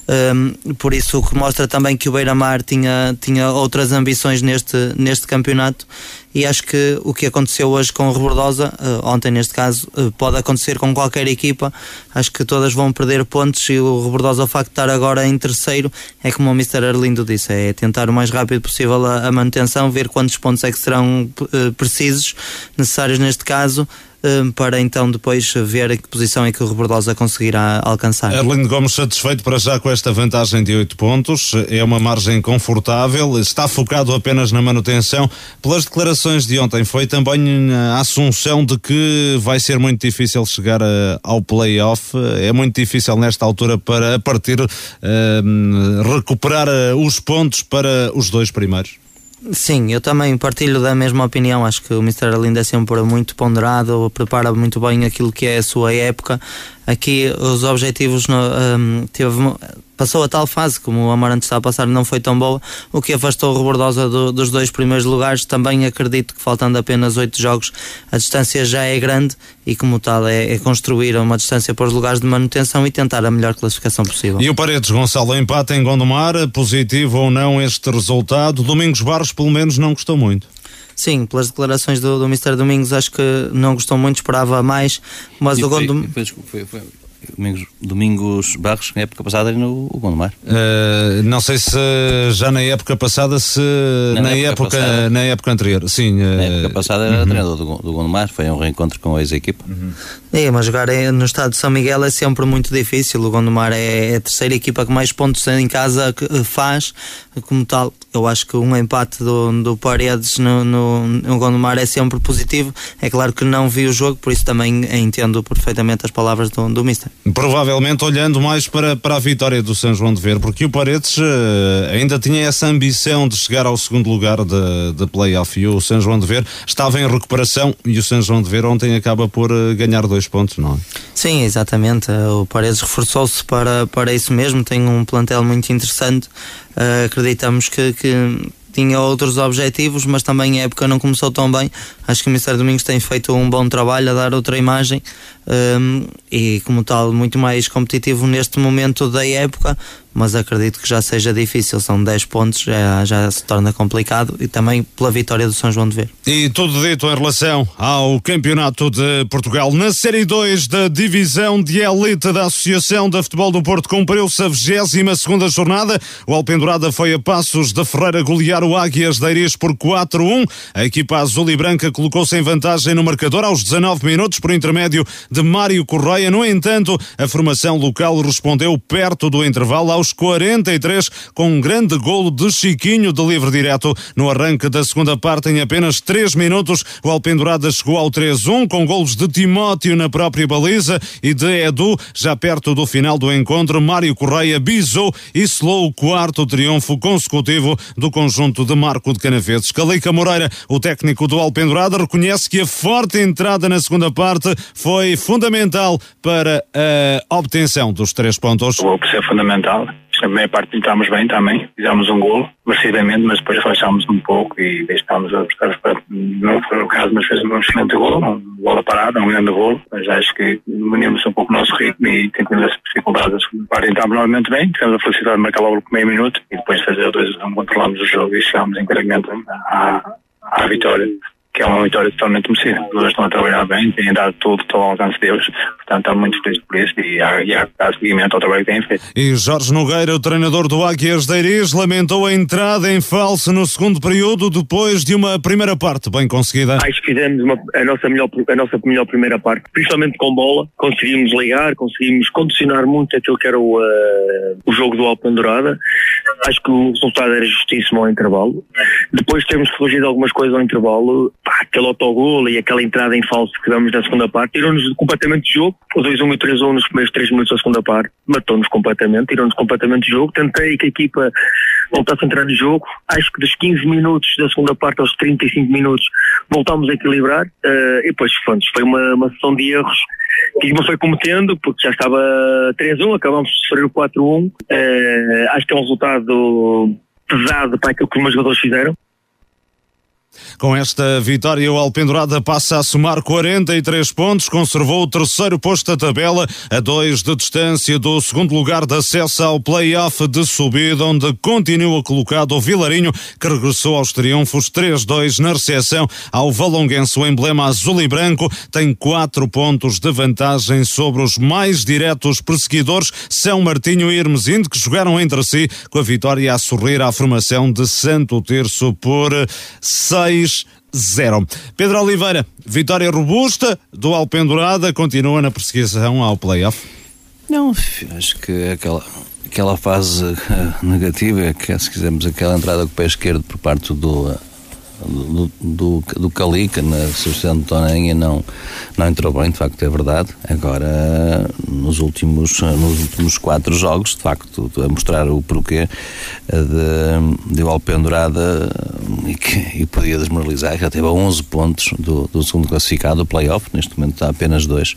Um, por isso, o que mostra também que o Beira-Mar tinha, tinha outras ambições neste, neste campeonato e acho que o que aconteceu hoje com o Rebordosa, uh, ontem neste caso, uh, pode acontecer com qualquer equipa. Acho que todas vão perder pontos e o Rebordosa, o facto de estar agora em terceiro, é como o Mr. Arlindo disse, é tentar o mais rápido possível a, a manutenção, ver quantos pontos é que serão uh, precisos, necessários neste caso, para então depois ver em que posição é que o Rebordosa conseguirá alcançar. Arlindo Gomes satisfeito para já com esta vantagem de 8 pontos, é uma margem confortável, está focado apenas na manutenção. Pelas declarações de ontem, foi também a assunção de que vai ser muito difícil chegar a, ao play-off, é muito difícil nesta altura para a partir uh, recuperar uh, os pontos para os dois primeiros. Sim, eu também partilho da mesma opinião. Acho que o Mr. Arlindo é sempre muito ponderado, prepara muito bem aquilo que é a sua época. Aqui os objetivos no, um, teve, passou a tal fase, como o Amarante está a passar, não foi tão boa, o que afastou o Rebordosa do, dos dois primeiros lugares. Também acredito que faltando apenas oito jogos, a distância já é grande e, como tal, é, é, construir uma distância para os lugares de manutenção e tentar a melhor classificação possível. E o Paredes Gonçalo, empate em Gondomar, positivo ou não este resultado? Domingos Barros, pelo menos, não gostou muito. Sim, pelas declarações do, do Mr. Domingos, acho que não gostou muito, esperava mais, mas e o Gondomar. Domingos, Domingos Barros, na época passada, era no Gondomar. Uh, não sei se já na época passada, se na, na época, época na época anterior. Sim, uh, na época passada era uhum. treinador do, do Gondomar, foi um reencontro com a ex-equipa. Uhum. É, mas jogar no estado de São Miguel é sempre muito difícil. O Gondomar é a terceira equipa que mais pontos em casa faz, como tal. Eu acho que um empate do, do Paredes no, no, no Gondomar é sempre positivo. É claro que não vi o jogo, por isso também entendo perfeitamente as palavras do, do Mister. Provavelmente olhando mais para, para a vitória do São João de Ver, porque o Paredes uh, ainda tinha essa ambição de chegar ao segundo lugar de, de playoff e o São João de Ver estava em recuperação e o São João de Ver ontem acaba por uh, ganhar dois pontos, não é? Sim, exatamente. O Paredes reforçou-se para, para isso mesmo, tem um plantel muito interessante. Uh, acreditamos que, que tinha outros objetivos, mas também a época não começou tão bem. Acho que o Ministério Domingos tem feito um bom trabalho a dar outra imagem um, e, como tal, muito mais competitivo neste momento da época mas acredito que já seja difícil. São 10 pontos, já, já se torna complicado e também pela vitória do São João de Ver. E tudo dito em relação ao Campeonato de Portugal. Na Série 2 da Divisão de Elite da Associação de Futebol do Porto cumpriu-se a 22 jornada. O Alpendurada foi a passos de Ferreira golear o Águias da Iris por 4-1. A equipa azul e branca colocou-se em vantagem no marcador aos 19 minutos por intermédio de Mário Correia. No entanto, a formação local respondeu perto do intervalo aos aos 43, com um grande golo de Chiquinho de livre direto. No arranque da segunda parte, em apenas 3 minutos, o Alpendurada chegou ao 3-1, com golos de Timóteo na própria baliza e de Edu, já perto do final do encontro. Mário Correia bisou e selou o quarto triunfo consecutivo do conjunto de Marco de Canaveses. Calica Moreira, o técnico do Alpendurada, reconhece que a forte entrada na segunda parte foi fundamental para a obtenção dos três pontos. O ser fundamental na primeira parte entramos bem também, fizemos um golo, merecidamente, mas depois relaxámos um pouco e deixámos a buscar para, não foi o caso, mas fez um excelente golo, um bola parada, um grande golo, mas acho que venimos um pouco o nosso ritmo e tentamos as dificuldades. A segunda parte entramos novamente bem, tivemos a felicidade de marcar logo por meio minuto e depois fazer dois, controlamos o jogo e chegámos inteiramente à, à vitória que é uma vitória totalmente merecida. Os dois estão a trabalhar bem, têm dado tudo, todo ao alcance deles, portanto estou muito feliz por isso e há, e há, há seguimento ao trabalho que têm feito. E Jorge Nogueira, o treinador do Águias de Iris, lamentou a entrada em falso no segundo período depois de uma primeira parte bem conseguida. Acho que fizemos uma, a, nossa melhor, a nossa melhor primeira parte, principalmente com bola, conseguimos ligar, conseguimos condicionar muito aquilo que era o, uh, o jogo do Alpen Dourada. Acho que o resultado era justíssimo ao intervalo. Depois temos fugido algumas coisas ao intervalo, pá, aquele autogol e aquela entrada em falso que damos na segunda parte, tirou-nos completamente de jogo. O 2-1 e o 3-1 nos primeiros 3 minutos da segunda parte, matou-nos completamente, tirou-nos completamente de jogo. Tentei que a equipa voltasse a entrar no jogo. Acho que dos 15 minutos da segunda parte aos 35 minutos voltámos a equilibrar. Uh, e depois, foi uma, uma sessão de erros que equipa foi cometendo, porque já estava 3-1, acabámos de sofrer o 4-1. Uh, eh, acho que é um resultado pesado para aquilo que os meus jogadores fizeram. Com esta vitória, o Alpendurada passa a somar 43 pontos, conservou o terceiro posto da tabela, a dois de distância do segundo lugar de acesso ao play-off de subida, onde continua colocado o Vilarinho, que regressou aos triunfos 3-2 na recepção ao Valonguense. O emblema azul e branco tem quatro pontos de vantagem sobre os mais diretos perseguidores São Martinho e Hermesinde, que jogaram entre si com a vitória a sorrir à formação de Santo Terço por 6 6-0. Pedro Oliveira, vitória robusta do Alpendurada, continua na perseguição ao playoff? Não, acho que aquela, aquela fase eh, negativa, é que se quisermos aquela entrada com o pé esquerdo por parte do do, do, do Calica na Associação de Tonenha não, não entrou bem, de facto é verdade. Agora, nos últimos, nos últimos quatro jogos, de facto, a mostrar o porquê de, de Alpendurada e que e podia desmoralizar, já teve 11 pontos do, do segundo classificado, do playoff, neste momento está apenas dois.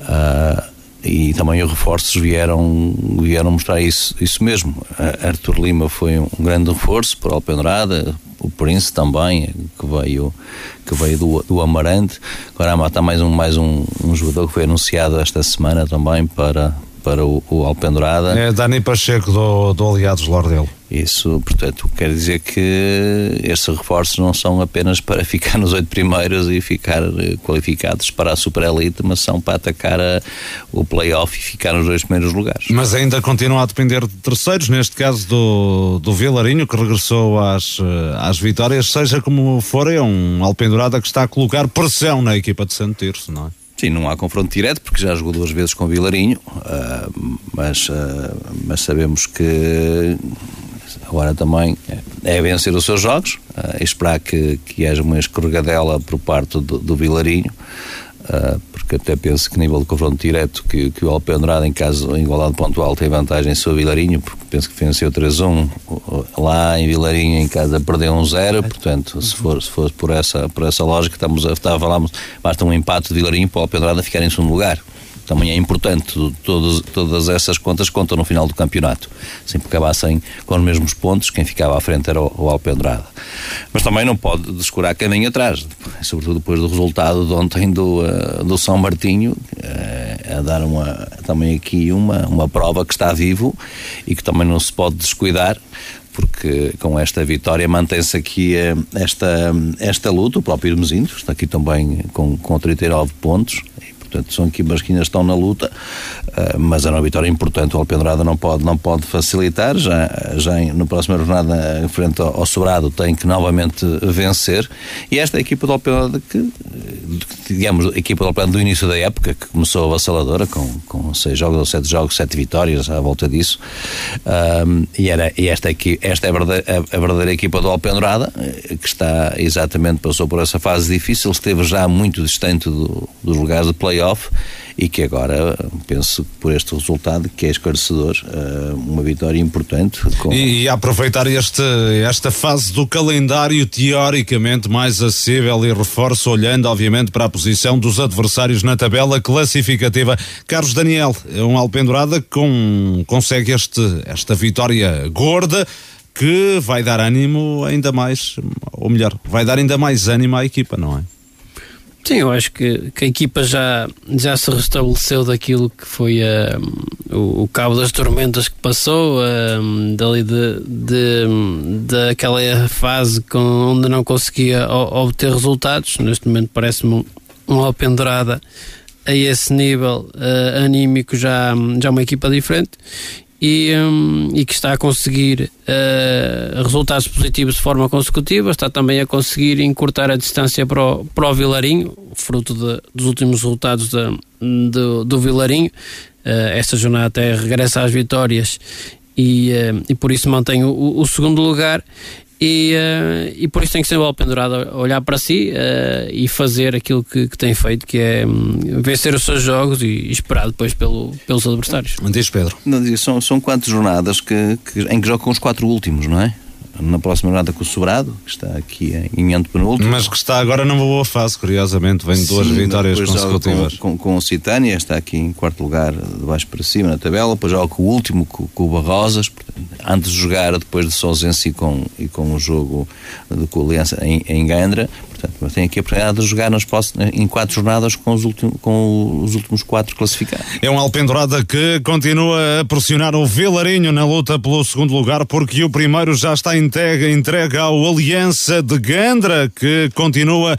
Uh, e também os reforços vieram, vieram mostrar isso, isso mesmo. Arthur Lima foi um grande reforço para o Alpendurada, o Prince também, que veio, que veio do, do Amarante. Agora está mais, um, mais um, um jogador que foi anunciado esta semana também para, para o, o Alpendurada. É Dani Pacheco do, do Aliados Lordelo. Isso, portanto, quer dizer que estes reforços não são apenas para ficar nos oito primeiros e ficar eh, qualificados para a Super Elite, mas são para atacar a, o play-off e ficar nos dois primeiros lugares. Mas ainda continua a depender de terceiros, neste caso do, do Vilarinho, que regressou às, eh, às vitórias, seja como for, é um Alpendurada que está a colocar pressão na equipa de Santo Tirso, não é? Sim, não há confronto direto, porque já jogou duas vezes com o Vilarinho, uh, mas, uh, mas sabemos que agora também é vencer os seus jogos, uh, esperar que, que haja uma escorregadela por parte do, do Vilarinho, uh, porque até penso que nível de confronto direto que, que o Alpendrada em caso em igualdade pontual tem vantagem sobre o Vilarinho, porque penso que venceu 3-1 lá em Vilarinho em casa perdeu 1-0, portanto se for, se for por, essa, por essa lógica estamos a, estava, falamos, basta um empate de Vilarinho para o Alpendrada ficar em segundo lugar também é importante. Todas, todas essas contas contam no final do campeonato. Sempre acabassem com os mesmos pontos, quem ficava à frente era o, o Alpendrada. Mas também não pode descurar caminho atrás, sobretudo depois do resultado de ontem do, uh, do São Martinho, uh, a dar uma, também aqui uma, uma prova que está vivo e que também não se pode descuidar porque com esta vitória mantém-se aqui eh, esta, esta luta, o próprio Irmesinho está aqui também com, com 39 pontos Portanto, são equipas que ainda estão na luta, uh, mas é uma vitória importante. O Alpendrada não pode, não pode facilitar. Já, já em, na próxima jornada, em frente ao, Sobrado, tem que novamente vencer. E esta é a equipa do Alpendrada que, digamos, a equipa do Alpendrada do início da época, que começou avassaladora, com, com seis jogos ou sete jogos, sete vitórias à volta disso. Um, e, era, e esta, aqui, esta é a verdadeira, a verdadeira equipa do Alpendrada, eh, que está exatamente, passou por essa fase difícil, esteve já muito distante do, dos lugares de play e que agora penso por este resultado que é esclarecedor eh, uma vitória importante com... e, e aproveitar este, esta fase do calendário teoricamente mais acessível e reforço olhando obviamente para a posição dos adversários na tabela classificativa Carlos Daniel é um alpendurada com consegue este, esta vitória gorda que vai dar ânimo ainda mais, ou melhor, vai dar ainda mais ânimo à equipa, não é? Sim, eu acho que, que, a equipa já, já se restabeleceu daquilo que foi uh, o, o, cabo das tormentas que passou, uh, dali de, de, daquela fase com, onde não conseguia obter resultados. Neste momento parece-me um, uma alpendurada a esse nível uh, anímico já, já uma equipa diferente e, um, e que está a conseguir uh, resultados positivos de forma consecutiva, está também a conseguir encurtar a distância para o, para o Vilarinho, fruto de, dos últimos resultados de, do, do Vilarinho. Uh, esta jornada até regressa às vitórias e, uh, e por isso mantém o, o segundo lugar e, uh, e por isso tem que ser o pendurado a olhar para si uh, e fazer aquilo que, que, tem feito, que é um, vencer os seus jogos e, e esperar depois pelo, pelos adversários. Diz Pedro. Não, são, são quantas jornadas que, que, em que jogam os quatro últimos, não é? na próxima jornada com o Sobrado, que está aqui em antepenúltimo. Mas que está agora numa boa fase, curiosamente, vem duas Sim, vitórias consecutivas. Com, com, com, o Citânia, está aqui em quarto lugar, de baixo para cima na tabela, depois joga com o último, com, com o Barrosas, portanto, antes de jogar depois de Sousense e com, e com o jogo de com Aliança em, em Gandra, Portanto, tem aqui a oportunidade de jogar nas próximas, em quatro jornadas com os, últimos, com os últimos quatro classificados. É um Alpendurada que continua a pressionar o Vilarinho na luta pelo segundo lugar, porque o primeiro já está entregue, entregue ao Aliança de Gandra, que continua,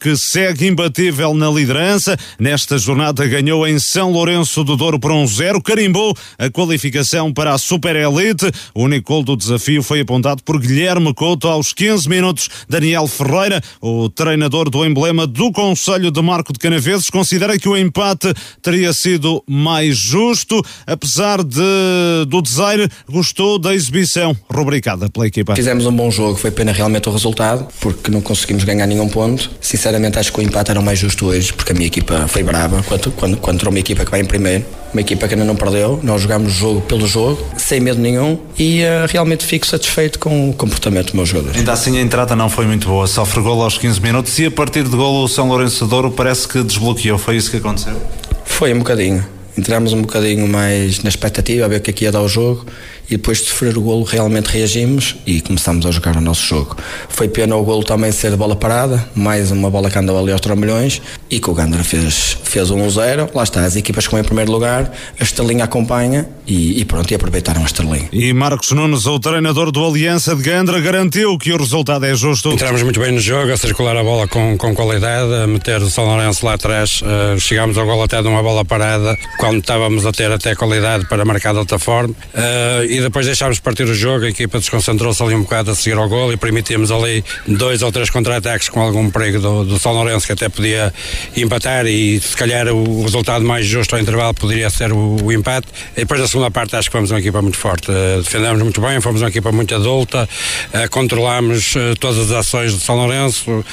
que segue imbatível na liderança. Nesta jornada ganhou em São Lourenço do Douro por um zero, carimbou a qualificação para a Super Elite. O único gol do desafio foi apontado por Guilherme Couto aos 15 minutos. Daniel Ferreira, o treinador do emblema do Conselho de Marco de Canaveses considera que o empate teria sido mais justo, apesar de, do desaire, gostou da exibição rubricada pela equipa. Fizemos um bom jogo, foi pena realmente o resultado, porque não conseguimos ganhar nenhum ponto. Sinceramente, acho que o empate era o mais justo hoje, porque a minha equipa foi brava, quando, quando, quando uma equipa que vai em primeiro uma equipa que ainda não perdeu. Nós jogámos jogo pelo jogo, sem medo nenhum, e uh, realmente fico satisfeito com o comportamento do meu jogador. Ainda assim a entrada não foi muito boa, sofre golo aos 15 minutos e a partir de golo o São Lourenço de Douro parece que desbloqueou. Foi isso que aconteceu? Foi um bocadinho. Entramos um bocadinho mais na expectativa, a ver o que é que ia dar o jogo e depois de sofrer o golo realmente reagimos e começamos a jogar o nosso jogo. Foi pena o golo também ser de bola parada, mais uma bola que andou ali aos trambolhões e que o Gandra fez, fez um 1-0. Lá está, as equipas com em primeiro lugar, a Estrelinha acompanha e, e pronto, e aproveitaram a Estrelinha. E Marcos Nunes, o treinador do Aliança de Gandra, garantiu que o resultado é justo. Entramos muito bem no jogo, a circular a bola com, com qualidade, a meter o São Lourenço lá atrás. Uh, chegámos ao gol até de uma bola parada, quando estávamos a ter até qualidade para marcar de outra forma. Uh, e depois deixámos partir o jogo, a equipa desconcentrou-se ali um bocado a seguir ao gol e permitimos ali dois ou três contra-ataques com algum perigo do, do São Lourenço que até podia empatar e se calhar o resultado mais justo ao intervalo poderia ser o, o empate. E depois da segunda parte acho que fomos uma equipa muito forte. Uh, defendemos muito bem, fomos uma equipa muito adulta, uh, controlámos uh, todas as ações do São Lourenço,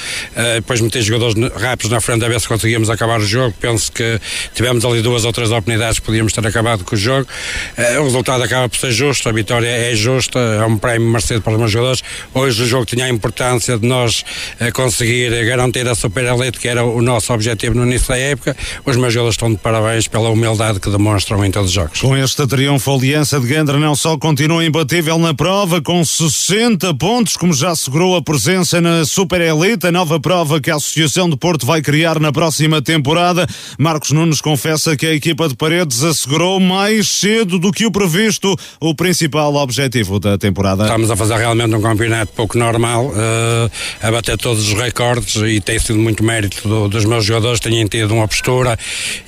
depois meti jogadores rápidos na frente a ver se conseguíamos acabar o jogo. Penso que tivemos ali duas ou três oportunidades que podíamos ter acabado com o jogo. o resultado acaba por ser justo, a vitória é justa, é um prémio merecido para os meus jogadores. Hoje o jogo tinha a importância de nós conseguir garantir a Super Elite, que era o nosso objetivo no início da época. Os meus jogadores estão de parabéns pela humildade que demonstram em todos os jogos. Com este triunfo, a Aliança de Gandra não só continua imbatível na prova, com 60 pontos, como já assegurou a presença na Super Elite, a nova prova que a Associação de Porto vai criar na próxima temporada. Marcos Nunes confessa que a equipa de Paredes assegurou mais cedo do que o previsto o principal objetivo da temporada. Estamos a fazer realmente um campeonato pouco normal, uh, a bater todos os recordes e tem sido muito mérito do, dos meus jogadores, têm tido uma postura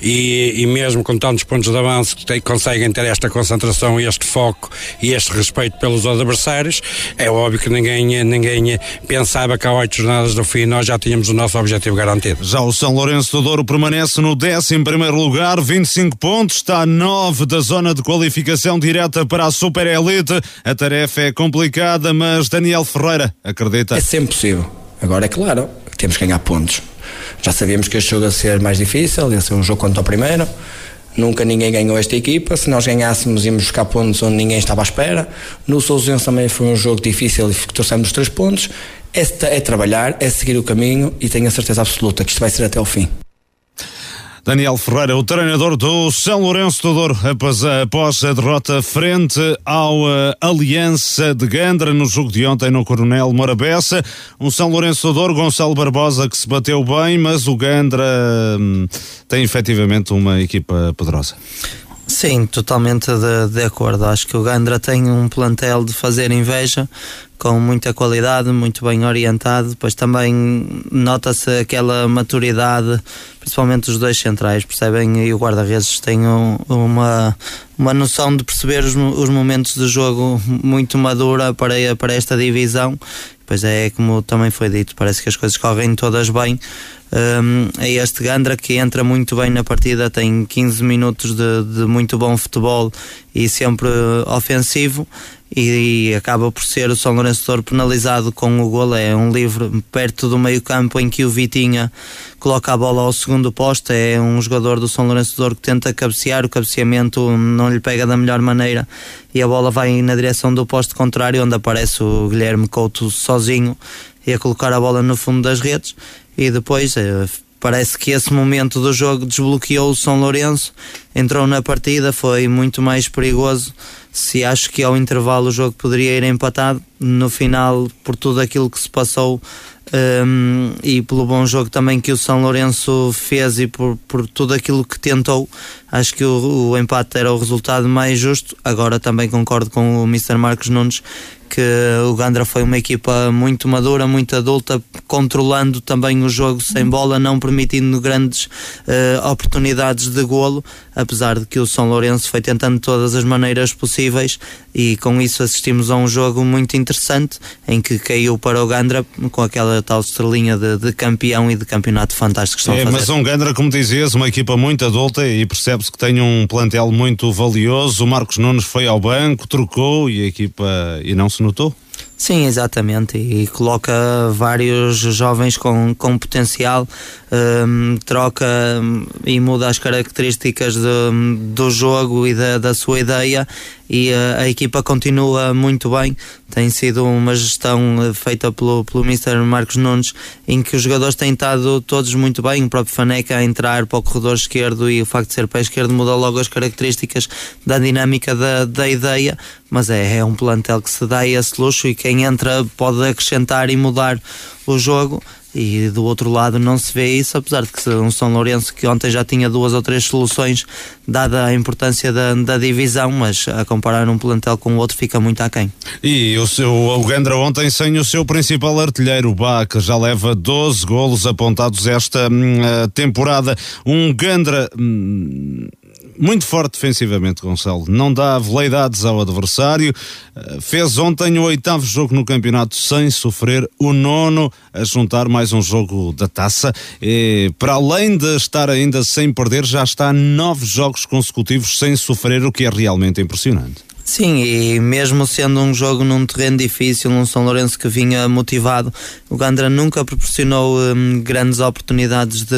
e, e mesmo com tantos pontos de avanço tem, conseguem ter esta concentração, este foco e este respeito pelos adversários. É óbvio que ninguém, ninguém pensava que há oito jornadas do fim nós já tínhamos o nosso objetivo garantido. Já o São Lourenço do Douro permanece no 11 primeiro lugar, 25 pontos, está a 9 da zona de qualificação direta para a Super Elite. A tarefa é complicada, mas Daniel Ferreira acredita. É sempre possível. Agora é claro, temos que ganhar pontos. Já sabíamos que este jogo ia ser mais difícil, ia ser um jogo contra o primeiro. Nunca ninguém ganhou esta equipa. Se nós ganhássemos, íamos buscar pontos onde ninguém estava à espera. No Sousense também foi um jogo difícil e trouxemos os três pontos. É, é trabalhar, é seguir o caminho e tenho a certeza absoluta que isto vai ser até o fim. Daniel Ferreira, o treinador do São Lourenço do Douro, após a derrota frente ao uh, Aliança de Gandra no jogo de ontem no Coronel Morabessa. Um São Lourenço do Douro, Gonçalo Barbosa, que se bateu bem, mas o Gandra hum, tem efetivamente uma equipa poderosa. Sim, totalmente de, de, acordo. Acho que o Gandra tem um plantel de fazer inveja com muita qualidade, muito bem orientado. Depois também nota-se aquela maturidade, principalmente os dois centrais, percebem? E o guarda-redes tem um, uma, uma noção de perceber os, os momentos de jogo muito madura para, para esta divisão. Pois é, como também foi dito, parece que as coisas correm todas bem um, é este Gandra que entra muito bem na partida, tem 15 minutos de, de muito bom futebol e sempre ofensivo e, e, acaba por ser o São Lourenço Douro penalizado com o gol. É um livre perto do meio campo em que o Vitinha coloca a bola ao segundo posto. É um jogador do São Lourenço Douro que tenta cabecear, o cabeceamento não lhe pega da melhor maneira e a bola vai na direção do posto contrário, onde aparece o Guilherme Couto sozinho a colocar a bola no fundo das redes e depois eh, parece que esse momento do jogo desbloqueou o São Lourenço, entrou na partida, foi muito mais perigoso. Se acho que ao intervalo o jogo poderia ir empatado, no final, por tudo aquilo que se passou um, e pelo bom jogo também que o São Lourenço fez e por, por tudo aquilo que tentou, acho que o, o empate era o resultado mais justo. Agora também concordo com o Mr. Marcos Nunes que o Gandra foi uma equipa muito madura, muito adulta, controlando também o jogo sem bola, não permitindo grandes uh, oportunidades de golo, apesar de que o São Lourenço foi tentando de todas as maneiras possíveis e com isso assistimos a um jogo muito interessante em que caiu para o Gandra com aquela tal estrelinha de, de campeão e de campeonato fantástico que estão é, a fazer. Mas um Gandra, como dizias, uma equipa muito adulta e percebe-se que tem um plantel muito valioso. O Marcos Nunes foi ao banco, trocou e a equipa e não se notou? Sim, exatamente, e coloca vários jovens com, com potencial um, troca um, e muda as características de, do jogo e da, da sua ideia e a, a, equipa continua muito bem. Tem sido uma gestão eh, feita pelo, pelo Mr. Marcos Nunes, em que os jogadores têm estado todos muito bem. O próprio Faneca a entrar para o corredor esquerdo e o facto de ser pé esquerdo muda logo as características da dinâmica da, da ideia. Mas é, é um plantel que se dá esse luxo e quem entra pode acrescentar e mudar o jogo e do outro lado não se vê isso, apesar de que um São Lourenço que ontem já tinha duas ou três soluções, dada a importância da, da divisão, mas a comparar um plantel com o outro fica muito aquém. E o, seu, o Gandra ontem sem o seu principal artilheiro, o que já leva 12 golos apontados esta hum, temporada. Um Gandra. Hum, muito forte defensivamente, Gonçalo. Não dá veleidades ao adversário. Eh, fez ontem o oitavo jogo no campeonato sem sofrer o nono, a juntar mais um jogo da taça. E, para além de estar ainda sem perder, já está nove jogos consecutivos sem sofrer, o que é realmente impressionante. Sim, e mesmo sendo um jogo num terreno difícil, um São Lourenço que vinha motivado, o Gandra nunca proporcionou hum, grandes oportunidades de,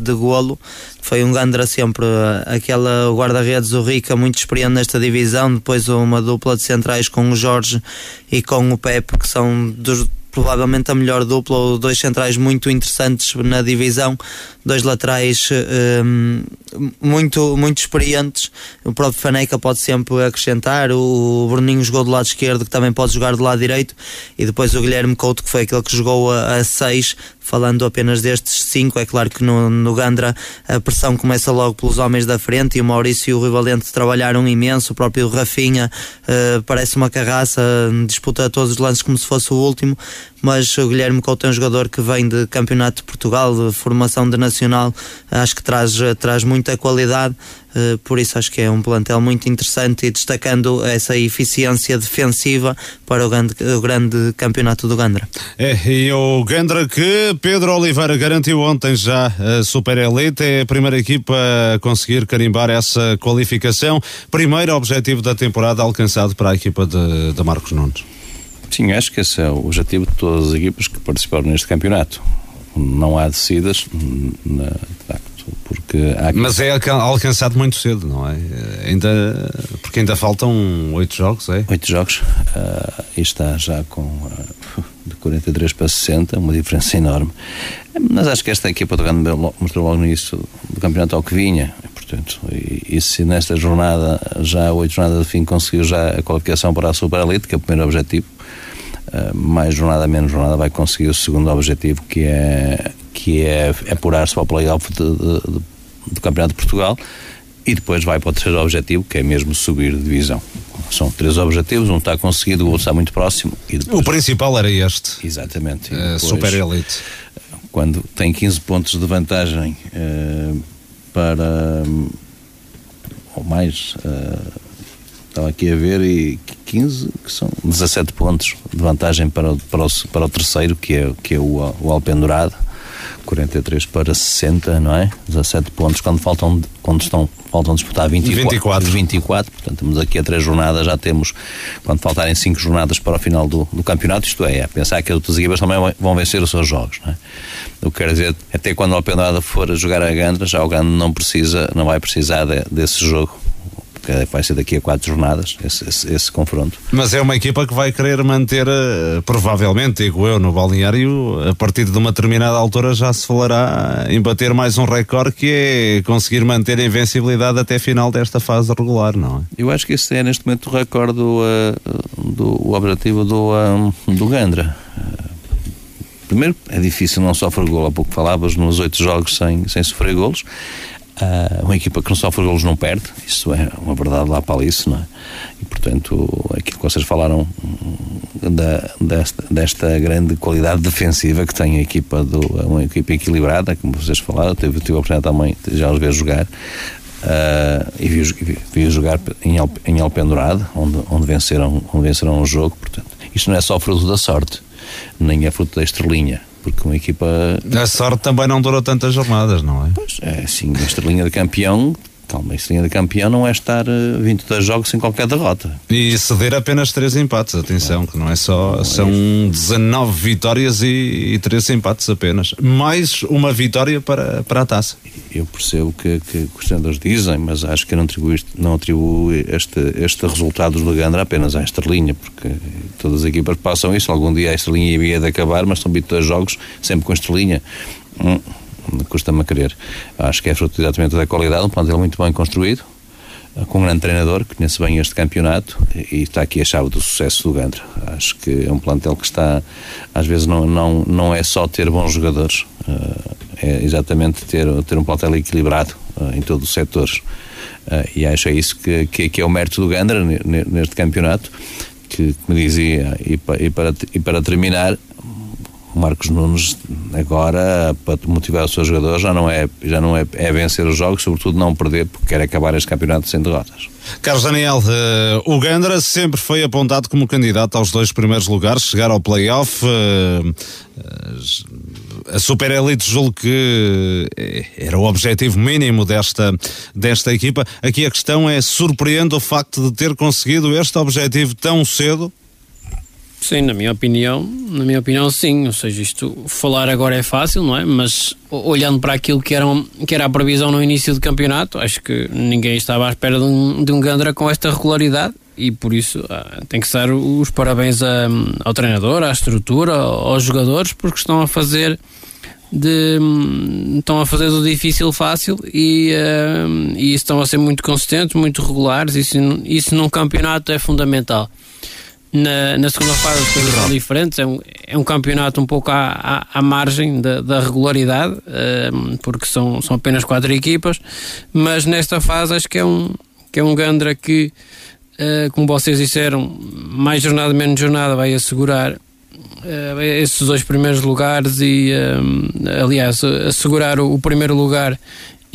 de golo. Foi um Gandra sempre aquela guarda-redes, o Rica, muito experiente nesta divisão. Depois uma dupla de centrais com o Jorge e com o Pepe, que são dos provavelmente a melhor dupla, ou dois centrais muito interessantes na divisão, dois laterais um, muito, muito experientes. O próprio Faneca pode sempre acrescentar, o Bruninho jogou do lado esquerdo, que também pode jogar do lado direito, e depois o Guilherme Couto, que foi aquele que jogou a 6, falando apenas destes cinco, é claro que no, no Gandra a pressão começa logo pelos homens da frente e o Maurício e o Rivalente trabalharam imenso, o próprio Rafinha uh, parece uma carraça, disputa todos os lances como se fosse o último, mas o Guilherme Couto é um jogador que vem de Campeonato de Portugal, de formação de Nacional, acho que traz, traz muita qualidade eh, por isso acho que é um plantel muito interessante e destacando essa eficiência defensiva para o grande, o grande campeonato do Gandra. É, e o Gandra que Pedro Oliveira garantiu ontem já a Super Elite, é a primeira equipa a conseguir carimbar essa qualificação. Primeiro objetivo da temporada alcançado para a equipa de, de Marcos Nunes. Sim, acho que esse é o objetivo de todas as equipas que participaram neste campeonato. Não há descidas, na, de facto porque há... Mas é alcançado muito cedo, não é? Ainda, porque ainda faltam oito jogos, é? Oito jogos uh, e está já com uh, de 43 para 60, uma diferença enorme. Mas acho que esta equipa do Grande mostrou logo no início do campeonato ao que vinha, portanto, e, e se nesta jornada, já oito jornadas de fim, conseguiu já a qualificação para a Super Elite, que é o primeiro objetivo, mais jornada, menos jornada, vai conseguir o segundo objetivo, que é que é apurar-se para o play-off do Campeonato de Portugal e depois vai para o terceiro objetivo, que é mesmo subir de divisão. São três objetivos, um está conseguido, o outro está muito próximo. Depois... O principal era este. Exatamente. Depois, super Elite. Quando tem 15 pontos de vantagem uh, para. ou mais. Uh, estava aqui a ver e 15, que são 17 pontos de vantagem para o, para o, para o terceiro, que é, que é o, o Alpendurado 43 para 60, não é? 17 pontos quando faltam quando estão faltam disputar 24, 24. 24 portanto estamos aqui a três jornadas, já temos quando faltarem cinco jornadas para o final do, do campeonato, isto é, é pensar que as outras equipas também vão vencer os seus jogos, não é? O que quer dizer, até quando o Alpendurada for jogar a Gandra, já o Gandra não precisa, não vai precisar de, desse jogo vai ser daqui a quatro jornadas, esse, esse, esse, confronto. Mas é uma equipa que vai querer manter, eh, provavelmente, digo eu, no balneário, a partir de uma determinada altura já se falará em bater mais um recorde que é conseguir manter a invencibilidade até a final desta fase regular, não é? Eu acho que esse é neste momento o recorde do, uh, do o objetivo do, um, do Gandra. Primeiro, é difícil não sofrer gol. Há pouco falavas nos oito jogos sem, sem sofrer golos. Uh, uma equipa que não sofre golos não perde, isso é uma verdade lá para isso, não é? E portanto, aquilo que vocês falaram hum, da, desta, desta grande qualidade defensiva que tem a equipa do uma equipa equilibrada, como vocês falaram, tive, tive a oportunidade também de já os ver jogar. Uh, e vi, vi, vi, jogar em, El, em Alpendurado, onde, onde, venceram, onde venceram o jogo. Portanto, isto não é só fruto da sorte, nem é fruto da estrelinha porque uma equipa. A sorte também não durou tantas jornadas, não é? Pois é, sim, a estrelinha de campeão calma, isso linha de campeão não é estar uh, 22 jogos sem qualquer derrota. E ceder apenas 3 empates, atenção, que não é só, não são é 19 vitórias e, e 3 empates apenas. Mais uma vitória para, para a taça. Eu percebo que, que os treinadores dizem, mas acho que eu não atribuo, não atribuo este, este resultado do Gandra apenas à Estrelinha, porque todas as equipas passam isso, algum dia a Estrelinha ia de acabar, mas são 22 jogos sempre com Estrelinha. Hum custa-me a querer. Acho que é fruto exatamente da qualidade, um plantel muito bem construído, com um grande treinador que conhece bem este campeonato e está aqui a chave do sucesso do Gandra. Acho que é um plantel que está, às vezes, não, não, não é só ter bons jogadores, é exatamente ter, ter um plantel equilibrado em todos os setores. E acho é isso que, que, que é o mérito do Gandra neste campeonato. Que, como dizia, e para, e para terminar, o Marcos Nunes agora para motivar os seus jogadores já não é já não é, é vencer os jogos, sobretudo não perder porque quer acabar este campeonato sem derrotas. Carlos Daniel, uh, o Gandra sempre foi apontado como candidato aos dois primeiros lugares, chegar ao play-off. Uh, a Super Elite julgo que era o objetivo mínimo desta, desta equipa. Aqui a questão é: surpreende o facto de ter conseguido este objetivo tão cedo? Sim, na minha opinião, na minha opinião, sim. Ou seja, isto falar agora é fácil, não é? Mas olhando para aquilo que era, que era a previsão no início do campeonato, acho que ninguém estava à espera de um, de um Gandra com esta regularidade e por isso ah, tem que dar os parabéns a, ao treinador, à estrutura, aos jogadores, porque estão a fazer de estão a fazer do difícil fácil e, uh, e estão a ser muito consistentes, muito regulares. Isso, isso num campeonato é fundamental. Na, na segunda fase as coisas são diferentes, é um, é um campeonato um pouco à, à, à margem da, da regularidade, uh, porque são, são apenas quatro equipas, mas nesta fase acho que é um, que é um Gandra que, uh, como vocês disseram, mais jornada menos jornada vai assegurar uh, esses dois primeiros lugares e, aliás, assegurar o, o primeiro lugar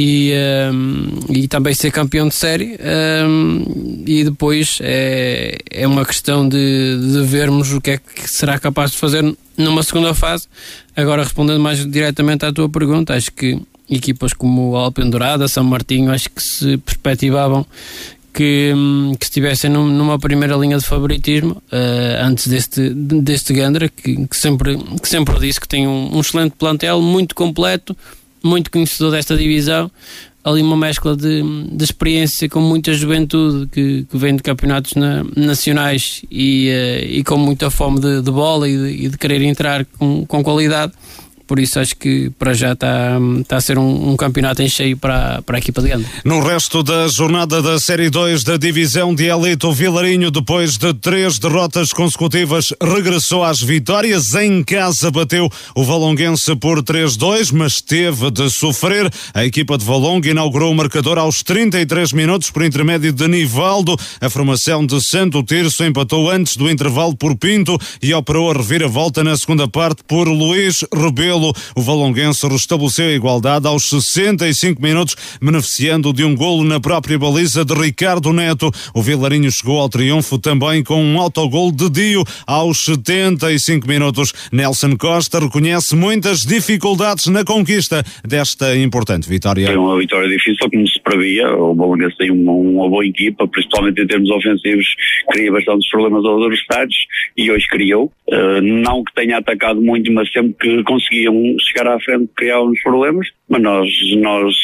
e, um, e também ser campeão de série um, e depois é, é uma questão de, de vermos o que é que será capaz de fazer numa segunda fase. Agora respondendo mais diretamente à tua pergunta, acho que equipas como Alpendurada, São Martinho, acho que se perspectivavam que, hum, que estivessem numa primeira linha de favoritismo uh, antes deste, deste Gandra, que, que, sempre, que sempre disse que tem um, um excelente plantel, muito completo, muito conhecedor desta divisão, ali uma mescla de, de experiência com muita juventude que, que vem de campeonatos na, nacionais e, uh, e com muita fome de, de bola e de, e de, querer entrar com, com qualidade por isso acho que para já está, está a ser um, um, campeonato em cheio para, para a equipa de Ganda. No resto da jornada da Série 2 da Divisão de Elite, o Vilarinho, depois de três derrotas consecutivas, regressou às vitórias. Em casa bateu o Valonguense por 3-2, mas teve de sofrer. A equipa de Valongo inaugurou o marcador aos 33 minutos por intermédio de Nivaldo. A formação de Santo Tirso empatou antes do intervalo por Pinto e operou a reviravolta na segunda parte por Luís Rebelo o Valonguense restabeleceu a igualdade aos 65 minutos, beneficiando de um golo na própria baliza de Ricardo Neto. O Vilarinho chegou ao triunfo também com um autogol de Dio aos 75 minutos. Nelson Costa reconhece muitas dificuldades na conquista desta importante vitória. Foi uma vitória difícil, como se previa. O Valonguense tem uma, uma boa equipa, principalmente em termos ofensivos, cria bastantes problemas aos adversários e hoje criou. Uh, não que tenha atacado muito, mas sempre que conseguia conseguiam chegar à frente, criar uns problemas, mas nós, nós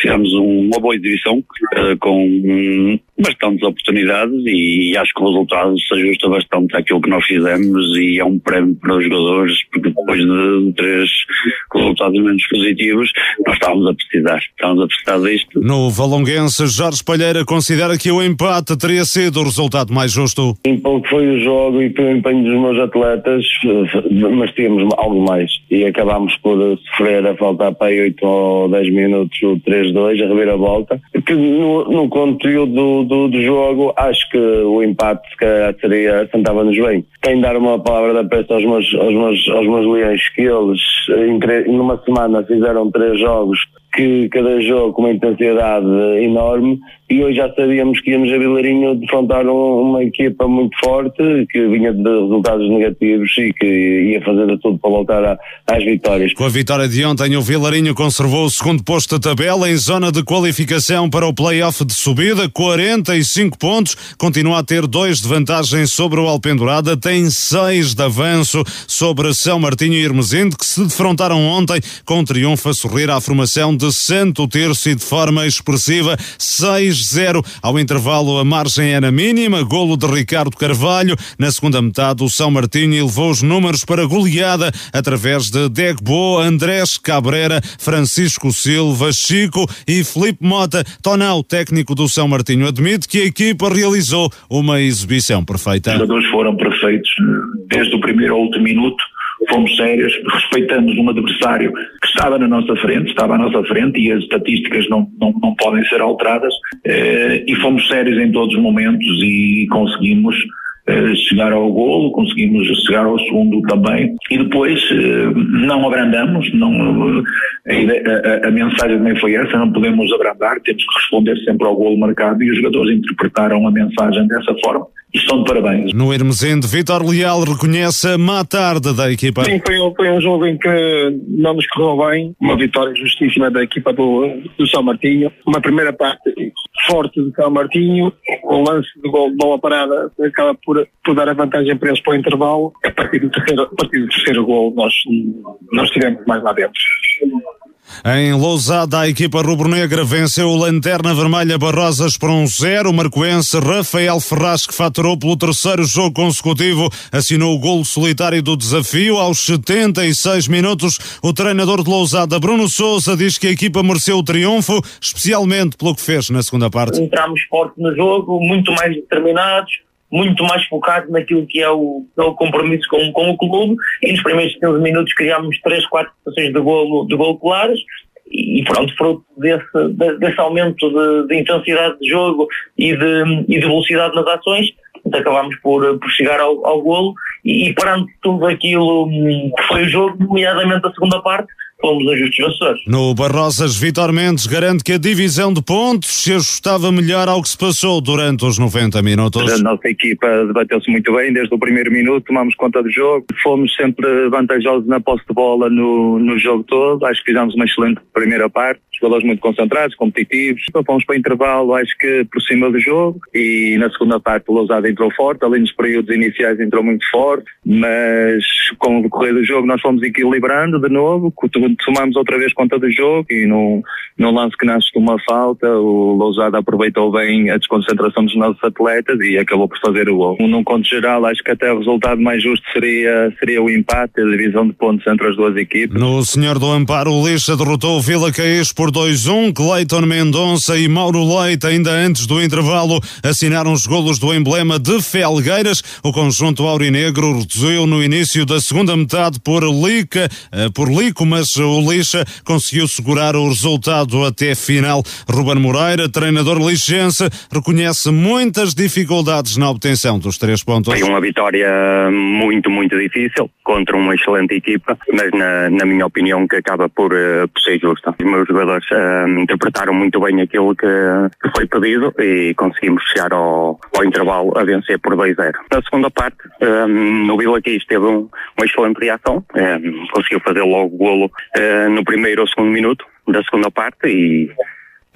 fizemos uma boa exibição uh, com bastantes oportunidades e acho que o resultado se ajusta bastante àquilo que nós fizemos e é um prémio para os jogadores porque depois de três resultados menos positivos nós estávamos a precisar, estávamos a precisar disto. No Valonguense, Jorge Palheira considera que o empate teria sido o resultado mais justo. Em pouco foi o jogo e pelo empenho dos meus atletas, mas tínhamos algo mais e acabámos por sofrer a faltar para aí 8 ou 10 minutos o 3-2, a reviravolta, que no, no conteúdo do, do, jogo, acho que o empate se calhar seria, sentava-nos bem. De dar uma palavra da peça aos meus, aos meus, aos meus leões, que eles em, numa semana fizeram três jogos que cada jogo com uma intensidade enorme e hoje já sabíamos que íamos a Vilarinho defrontar um, uma equipa muito forte que vinha de resultados negativos e que ia fazer tudo para voltar a, às vitórias. Com a vitória de ontem, o Vilarinho conservou o segundo posto da tabela em zona de qualificação para o play-off de subida, 45 pontos, continua a ter dois de vantagem sobre o Alpendurada, tem seis de avanço sobre São Martinho e Hermesinde, que se defrontaram ontem com um triunfo a sorrir à formação de Santo Terço e de forma expressiva, 6-0. Ao intervalo, a margem era mínima, golo de Ricardo Carvalho. Na segunda metade, o São Martinho levou os números para goleada através de Degbo, Andrés Cabrera, Francisco Silva, Chico e Felipe Mota. Tonal, técnico do São Martinho, admite que a equipa realizou uma exibição perfeita. Os jogadores foram perfeitos desde o primeiro ao último minuto fomos sérios, respeitamos um adversário que estava na nossa frente, estava à nossa frente e as estatísticas não, não, não podem ser alteradas eh, e fomos sérios em todos os momentos e conseguimos eh, chegar ao golo, conseguimos chegar ao segundo também. E depois eh, não abrandamos, não, a, a, a, mensagem também foi essa, não podemos abrandar, temos que responder sempre ao golo marcado e os jogadores interpretaram a mensagem dessa forma e estão de parabéns. No Hermesende, Vitor Leal reconhece a má tarde da equipa. Sim, foi, foi um jogo em que não nos correu bem, uma vitória justíssima da equipa do, do São Martinho, uma primeira parte forte do São Martinho, um lance de gol, bola parada, acaba por, por dar a vantagem para eles para o intervalo, a partir do terceiro, a partir do terceiro gol nós, nós tivemos mais lá dentro. Em Lousada, a equipa rubro-negra venceu o Lanterna Vermelha Barrosas por um zero. O marcoense Rafael Ferraz, que faturou pelo terceiro jogo consecutivo, assinou o golo solitário do desafio. Aos 76 minutos, o treinador de Lousada, Bruno Souza, diz que a equipa mereceu o triunfo, especialmente pelo que fez na segunda parte. Entramos forte no jogo, muito mais determinados, muito mais focado naquilo que é o, é o compromisso com, com o clube. E nos primeiros 15 minutos criámos 3, 4 situações de golo, de golo claras. E pronto, fruto desse, desse aumento de, de, intensidade de jogo e de, e de velocidade nas ações, acabámos por, por chegar ao, ao golo. E, e parando tudo aquilo que foi o jogo, nomeadamente a segunda parte, fomos os vencedores. No Barrosas, Vitor Mendes garante que a divisão de pontos se ajustava melhor ao que se passou durante os 90 minutos. A nossa equipa debateu-se muito bem. Desde o primeiro minuto, tomamos conta do jogo, fomos sempre vantajosos na posse de bola no, no jogo todo, acho que fizemos uma excelente primeira parte, jogadores muito concentrados, competitivos, então fomos para o intervalo, acho que por cima do jogo. E na segunda parte o Lousada entrou forte, além dos períodos iniciais entrou muito forte, mas com o decorrer do jogo nós fomos equilibrando de novo, tomamos outra vez conta do jogo e no, no lance que nasce de uma falta, o Lousada aproveitou bem a desconcentração dos nossos atletas e acabou por fazer o gol. Num conto geral, acho que até o resultado mais justo seria, seria o empate, a divisão de pontos entre as duas equipes. No Senhor do Amparo, o Lixa derrotou o Vila Caís por 2-1, Cleiton Mendonça e Mauro Leite, ainda antes do intervalo, assinaram os golos do emblema de Felgueiras. O conjunto aurinegro reduziu no início da segunda metade por Lica, eh, por Lico, mas o Lixa conseguiu segurar o resultado até final. Ruben Moreira, treinador lixense, reconhece muitas dificuldades na obtenção dos três pontos. Foi uma vitória muito, muito difícil contra uma excelente equipa, mas na, na minha opinião que acaba por, uh, por ser justa. Os meus jogadores uh, interpretaram muito bem aquilo que, que, foi pedido e conseguimos chegar ao, ao intervalo a vencer por 2-0. Na segunda parte, um, o Vila Quis teve um, uma excelente reação, um, conseguiu fazer logo o golo uh, no primeiro ou segundo minuto da segunda parte e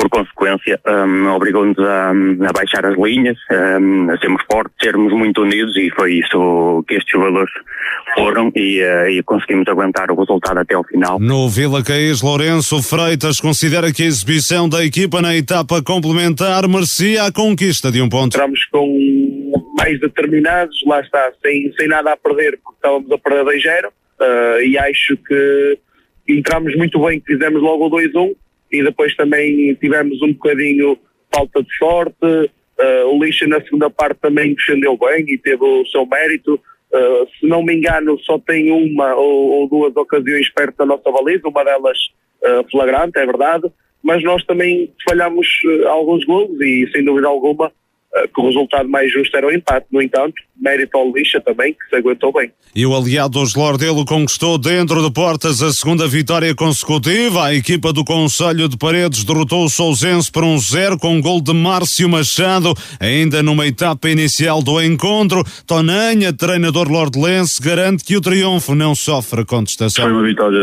por consequência, um, obrigou-nos a, a, baixar as linhas, um, a sermos fortes, sermos muito unidos e foi isso que estes jogadores foram e, uh, e conseguimos aguentar o resultado até ao final. No Vila Caís, Lourenço Freitas considera que a exibição da equipa na etapa complementar merecia a conquista de um ponto. Entramos com mais determinados, lá está, sem, sem nada a perder, porque estávamos a perder 2-0 uh, e acho que entramos muito bem, fizemos logo o 2-1 e depois também tivemos um bocadinho falta de sorte. Uh, o Lixa na segunda parte também defendeu bem e teve o seu mérito. Uh, se não me engano, só tem uma ou, ou, duas ocasiões perto da nossa baliza, uma delas uh, flagrante, é verdade, mas nós também falhamos alguns gols e sem dúvida alguma que o resultado mais justo era o empate. No entanto, mérito ao Lixa também, que se aguentou bem. E o aliado dos Lordelo conquistou dentro de portas a segunda vitória consecutiva. A equipa do Conselho de Paredes derrotou o Sousense por um zero com um gol de Márcio Machado, ainda numa etapa inicial do encontro. Tonanha, treinador lordelense, garante que o triunfo não sofre contestação. Foi uma vitória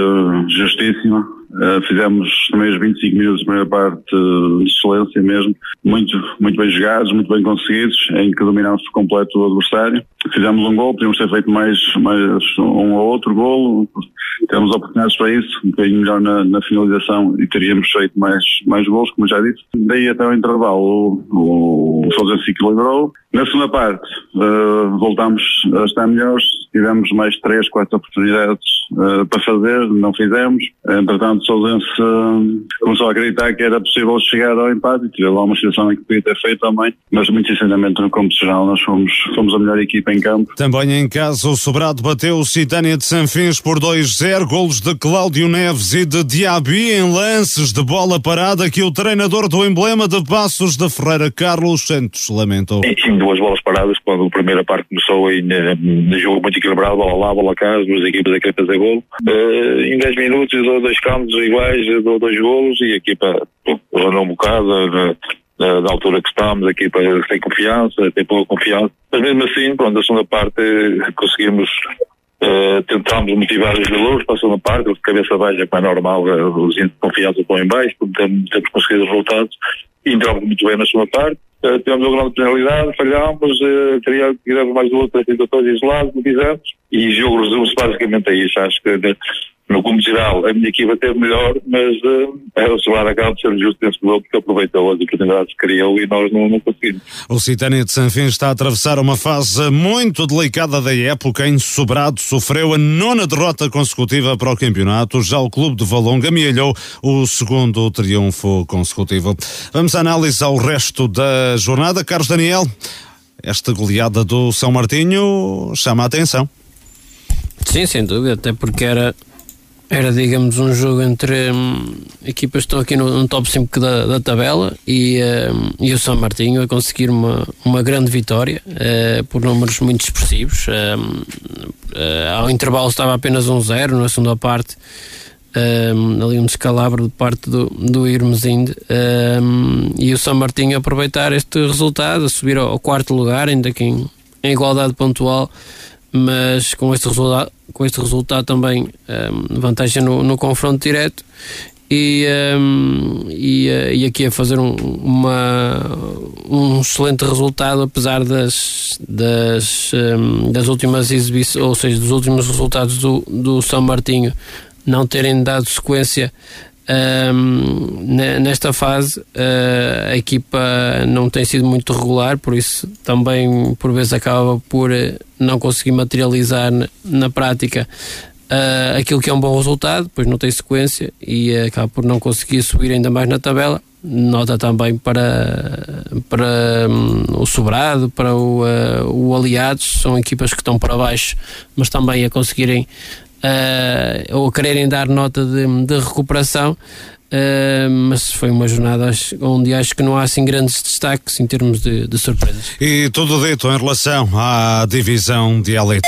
justíssima. Uh, fizemos também os 25 minutos da primeira parte uh, de excelência mesmo, muito, muito bem jogados, muito bem conseguidos, em que dominámos por completo o adversário. Fizemos um gol, podíamos ter feito mais, mais um ou outro gol, temos oportunidades para isso, um bocadinho melhor na, na, finalização e teríamos feito mais, mais gols, como já disse. Daí até o intervalo o, o Sousa se equilibrou. Na segunda parte uh, voltámos a estar melhores, tivemos mais três, quatro oportunidades uh, para fazer, não fizemos. Entretanto, o Sousense uh, começou a acreditar que era possível chegar ao empate e tive lá uma situação em que podia ter feito também, mas muito sinceramente no campo geral nós fomos, fomos a melhor equipa em campo. Também em casa o Sobrado bateu o Citânia de Sanfins por 2-0, golos de Cláudio Neves e de Diaby em lances de bola parada que o treinador do emblema de Passos de Ferreira, Carlos Santos, lamentou. Sim, duas bolas paradas quando a primeira parte começou em, jogo muito equilibrado, bola lá, bola cá, as duas equipas a querer fazer golo. Uh, em 10 minutos, dois campos iguais, dois golos e a equipa andou um bocado. Uh, da, da, altura que estamos, a equipa tem confiança, tem pouca confiança, mas mesmo assim, pronto, a segunda parte conseguimos Uh, tentámos motivar os jogadores para a segunda parte, de cabeça baixa, como é normal, os índices de confiança estão em baixo, temos, temos conseguido os resultados e entramos muito bem na segunda parte. Uh, tivemos uma grande penalidade, falhámos, uh, tivemos mais duas, três situações isoladas, não fizemos, e o jogo resume-se basicamente a isso. Acho que no como geral, a minha equipa teve melhor, mas uh, o Solar acaba de ser justo nesse jogo porque aproveitou as oportunidades que criou e nós não, não conseguimos. O Citânia de Sanfins está a atravessar uma fase muito delicada da época. Em Sobrado sofreu a nona derrota consecutiva para o campeonato. Já o clube de Valonga amealhou o segundo triunfo consecutivo. Vamos analisar o resto da jornada. Carlos Daniel, esta goleada do São Martinho chama a atenção. Sim, sem dúvida, até porque era era, digamos, um jogo entre hum, equipas que estão aqui no, no top 5 da, da tabela e, hum, e o São Martinho a conseguir uma, uma grande vitória uh, por números muito expressivos. Uh, uh, ao intervalo estava apenas um zero na segunda parte. Um, ali um descalabro de parte do, do Irmesinde um, e o São Martinho aproveitar este resultado, a subir ao, ao quarto lugar, ainda que em, em igualdade pontual mas com este resultado, com este resultado também um, vantagem no, no confronto direto e, um, e, uh, e, aqui a fazer um, uma, um excelente resultado apesar das, das, um, das últimas exibições, ou seja, dos últimos resultados do, do São Martinho não terem dado sequência um, nesta fase uh, a equipa não tem sido muito regular, por isso também por vezes acaba por não conseguir materializar na, na prática uh, aquilo que é um bom resultado, pois não tem sequência e uh, acaba por não conseguir subir ainda mais na tabela. Nota também para, para um, o Sobrado, para o, o Aliados, são equipas que estão para baixo, mas também a conseguirem uh, ou quererem dar nota de, de recuperação. Uh, mas foi uma jornada onde acho que não há assim grandes destaques em termos de, de surpresas. E tudo dito em relação à divisão de elite.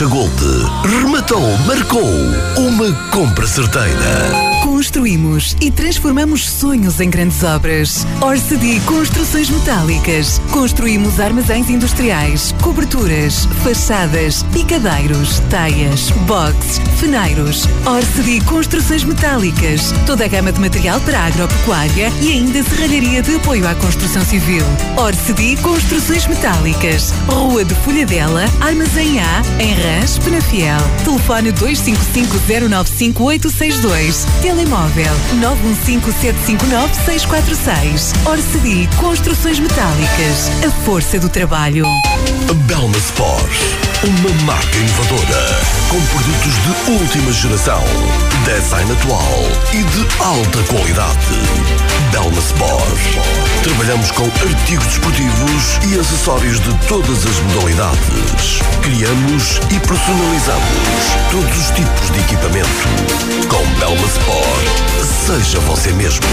Gold, rematou, marcou uma compra certeira. Construímos e transformamos sonhos em grandes obras. Orcedi Construções Metálicas. Construímos armazéns industriais, coberturas, fachadas, picadeiros, taias, boxes, feneiros. Orcedi Construções Metálicas. Toda a gama de material para agropecuária e ainda serralharia de apoio à construção civil. Orcedi Construções Metálicas. Rua de Folhadela, Armazém A, em Rãs, Penafiel. Telefone 255 095 862. Telemóvel automóvel. 915-759-646. Orcedi Construções Metálicas. A força do trabalho. Belma Sport, uma marca inovadora, com produtos de última geração, design atual e de alta qualidade. Belma Sport. Trabalhamos com artigos desportivos e acessórios de todas as modalidades. Criamos e personalizamos todos os tipos de equipamento. Com Belma Sport, seja você mesmo.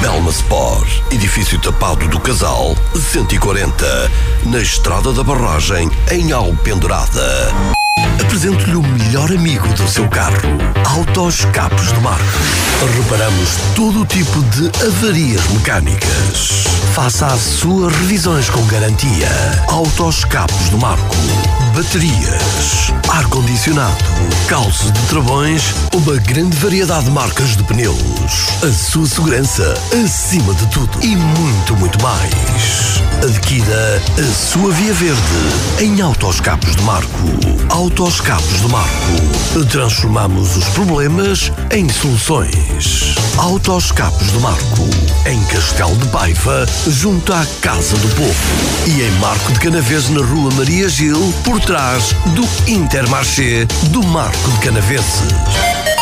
Belma Sport, edifício tapado do Casal, 140, na Estrada da Barragem, em Alpendurada. Apresento-lhe o melhor amigo do seu carro, Autos Capos do Marco. Reparamos todo o tipo de avarias mecânicas. Faça as suas revisões com garantia. Autos Capos do Marco. Baterias, ar-condicionado, calços de travões, uma grande variedade de marcas de pneus. A sua segurança acima de tudo e muito, muito mais. Adquira a sua via verde em Autos Capos do Marco. Autos Capos do Marco. Transformamos os problemas em soluções. Autos Capos do Marco. Em Castelo de Paiva, junto à Casa do Povo. E em Marco de Canaves, na Rua Maria Gil, por trás do Intermarché do Marco de Canaveses.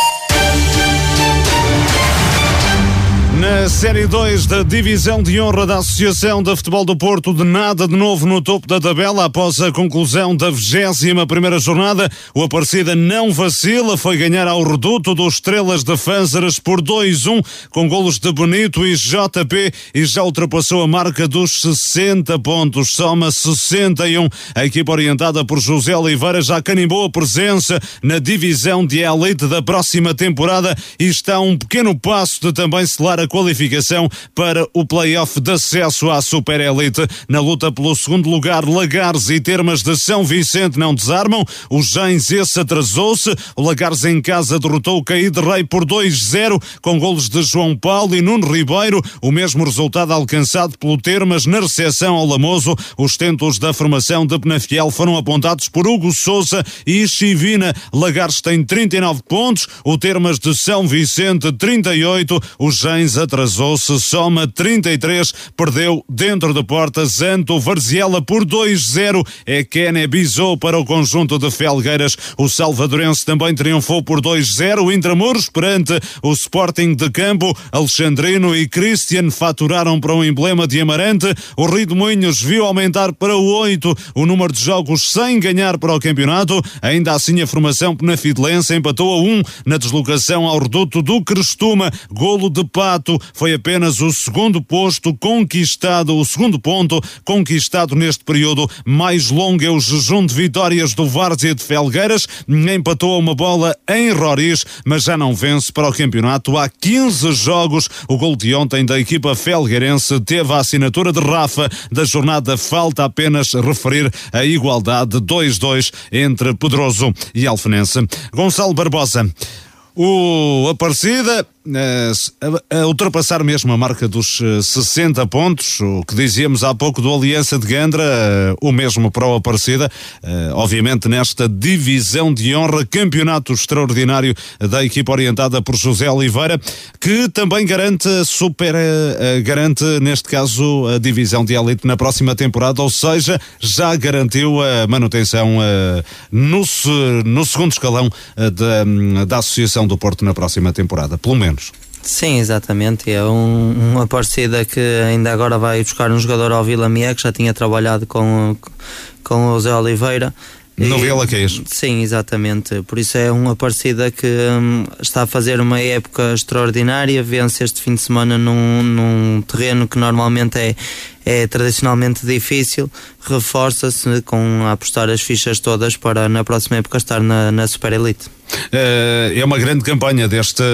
Na Série 2 da Divisão de Honra da Associação de Futebol do Porto, de nada de novo no topo da tabela após a conclusão da 21 primeira jornada. O Aparecida não vacila, foi ganhar ao reduto dos Estrelas de Fânzaras por 2-1 com golos de Bonito e JP e já ultrapassou a marca dos 60 pontos, soma 61. A equipa orientada por José Oliveira já canimbou a presença na divisão de elite da próxima temporada e está a um pequeno passo de também selar a qualificação para o play-off de acesso à Super Elite. Na luta pelo segundo lugar, Lagares e Termas de São Vicente não desarmam. O Gens esse atrasou-se. O Lagares em casa derrotou o Caíde Rei por 2-0 com golos de João Paulo e Nuno Ribeiro. O mesmo resultado alcançado pelo Termas na recepção ao Lamoso. Os tentos da formação de Penafiel foram apontados por Hugo Souza e Chivina. Lagares tem 39 pontos, o Termas de São Vicente 38, o Gens atrasou-se, soma 33, perdeu dentro de portas Anto Varziela por 2-0. É Kene Bizou para o conjunto de Felgueiras. O Salvadorense também triunfou por 2-0. Intramuros perante o Sporting de Campo. Alexandrino e Christian faturaram para um emblema de Amarante. O Rio de Moinhos viu aumentar para o 8 o número de jogos sem ganhar para o campeonato. Ainda assim, a formação penafidelense empatou a 1 na deslocação ao reduto do Crestuma. Golo de Pato foi apenas o segundo posto conquistado, o segundo ponto conquistado neste período mais longo é o jejum de vitórias do Várzea de Felgueiras. Empatou uma bola em Roriz, mas já não vence para o campeonato há 15 jogos. O gol de ontem da equipa felgueirense teve a assinatura de Rafa da jornada. Falta apenas referir a igualdade 2-2 entre Pedroso e Alfenense. Gonçalo Barbosa. O Aparecida a, a ultrapassar mesmo a marca dos 60 pontos, o que dizíamos há pouco do Aliança de Gandra, o mesmo para o Aparecida, obviamente nesta divisão de honra, campeonato extraordinário da equipa orientada por José Oliveira, que também garante super, garante neste caso a divisão de elite na próxima temporada, ou seja, já garantiu a manutenção no, segundo escalão da, da Associação do Porto na próxima temporada, pelo menos. Sim, exatamente. É um, uma parecida que ainda agora vai buscar um jogador ao Vila Mia, que já tinha trabalhado com, com o Zé Oliveira. No Vila Queijo. Sim, exatamente. Por isso é uma parecida que hum, está a fazer uma época extraordinária. Vence este fim de semana num, num terreno que normalmente é, é tradicionalmente difícil, reforça-se com apostar as fichas todas para na próxima época estar na, na Super Elite. É uma grande campanha desta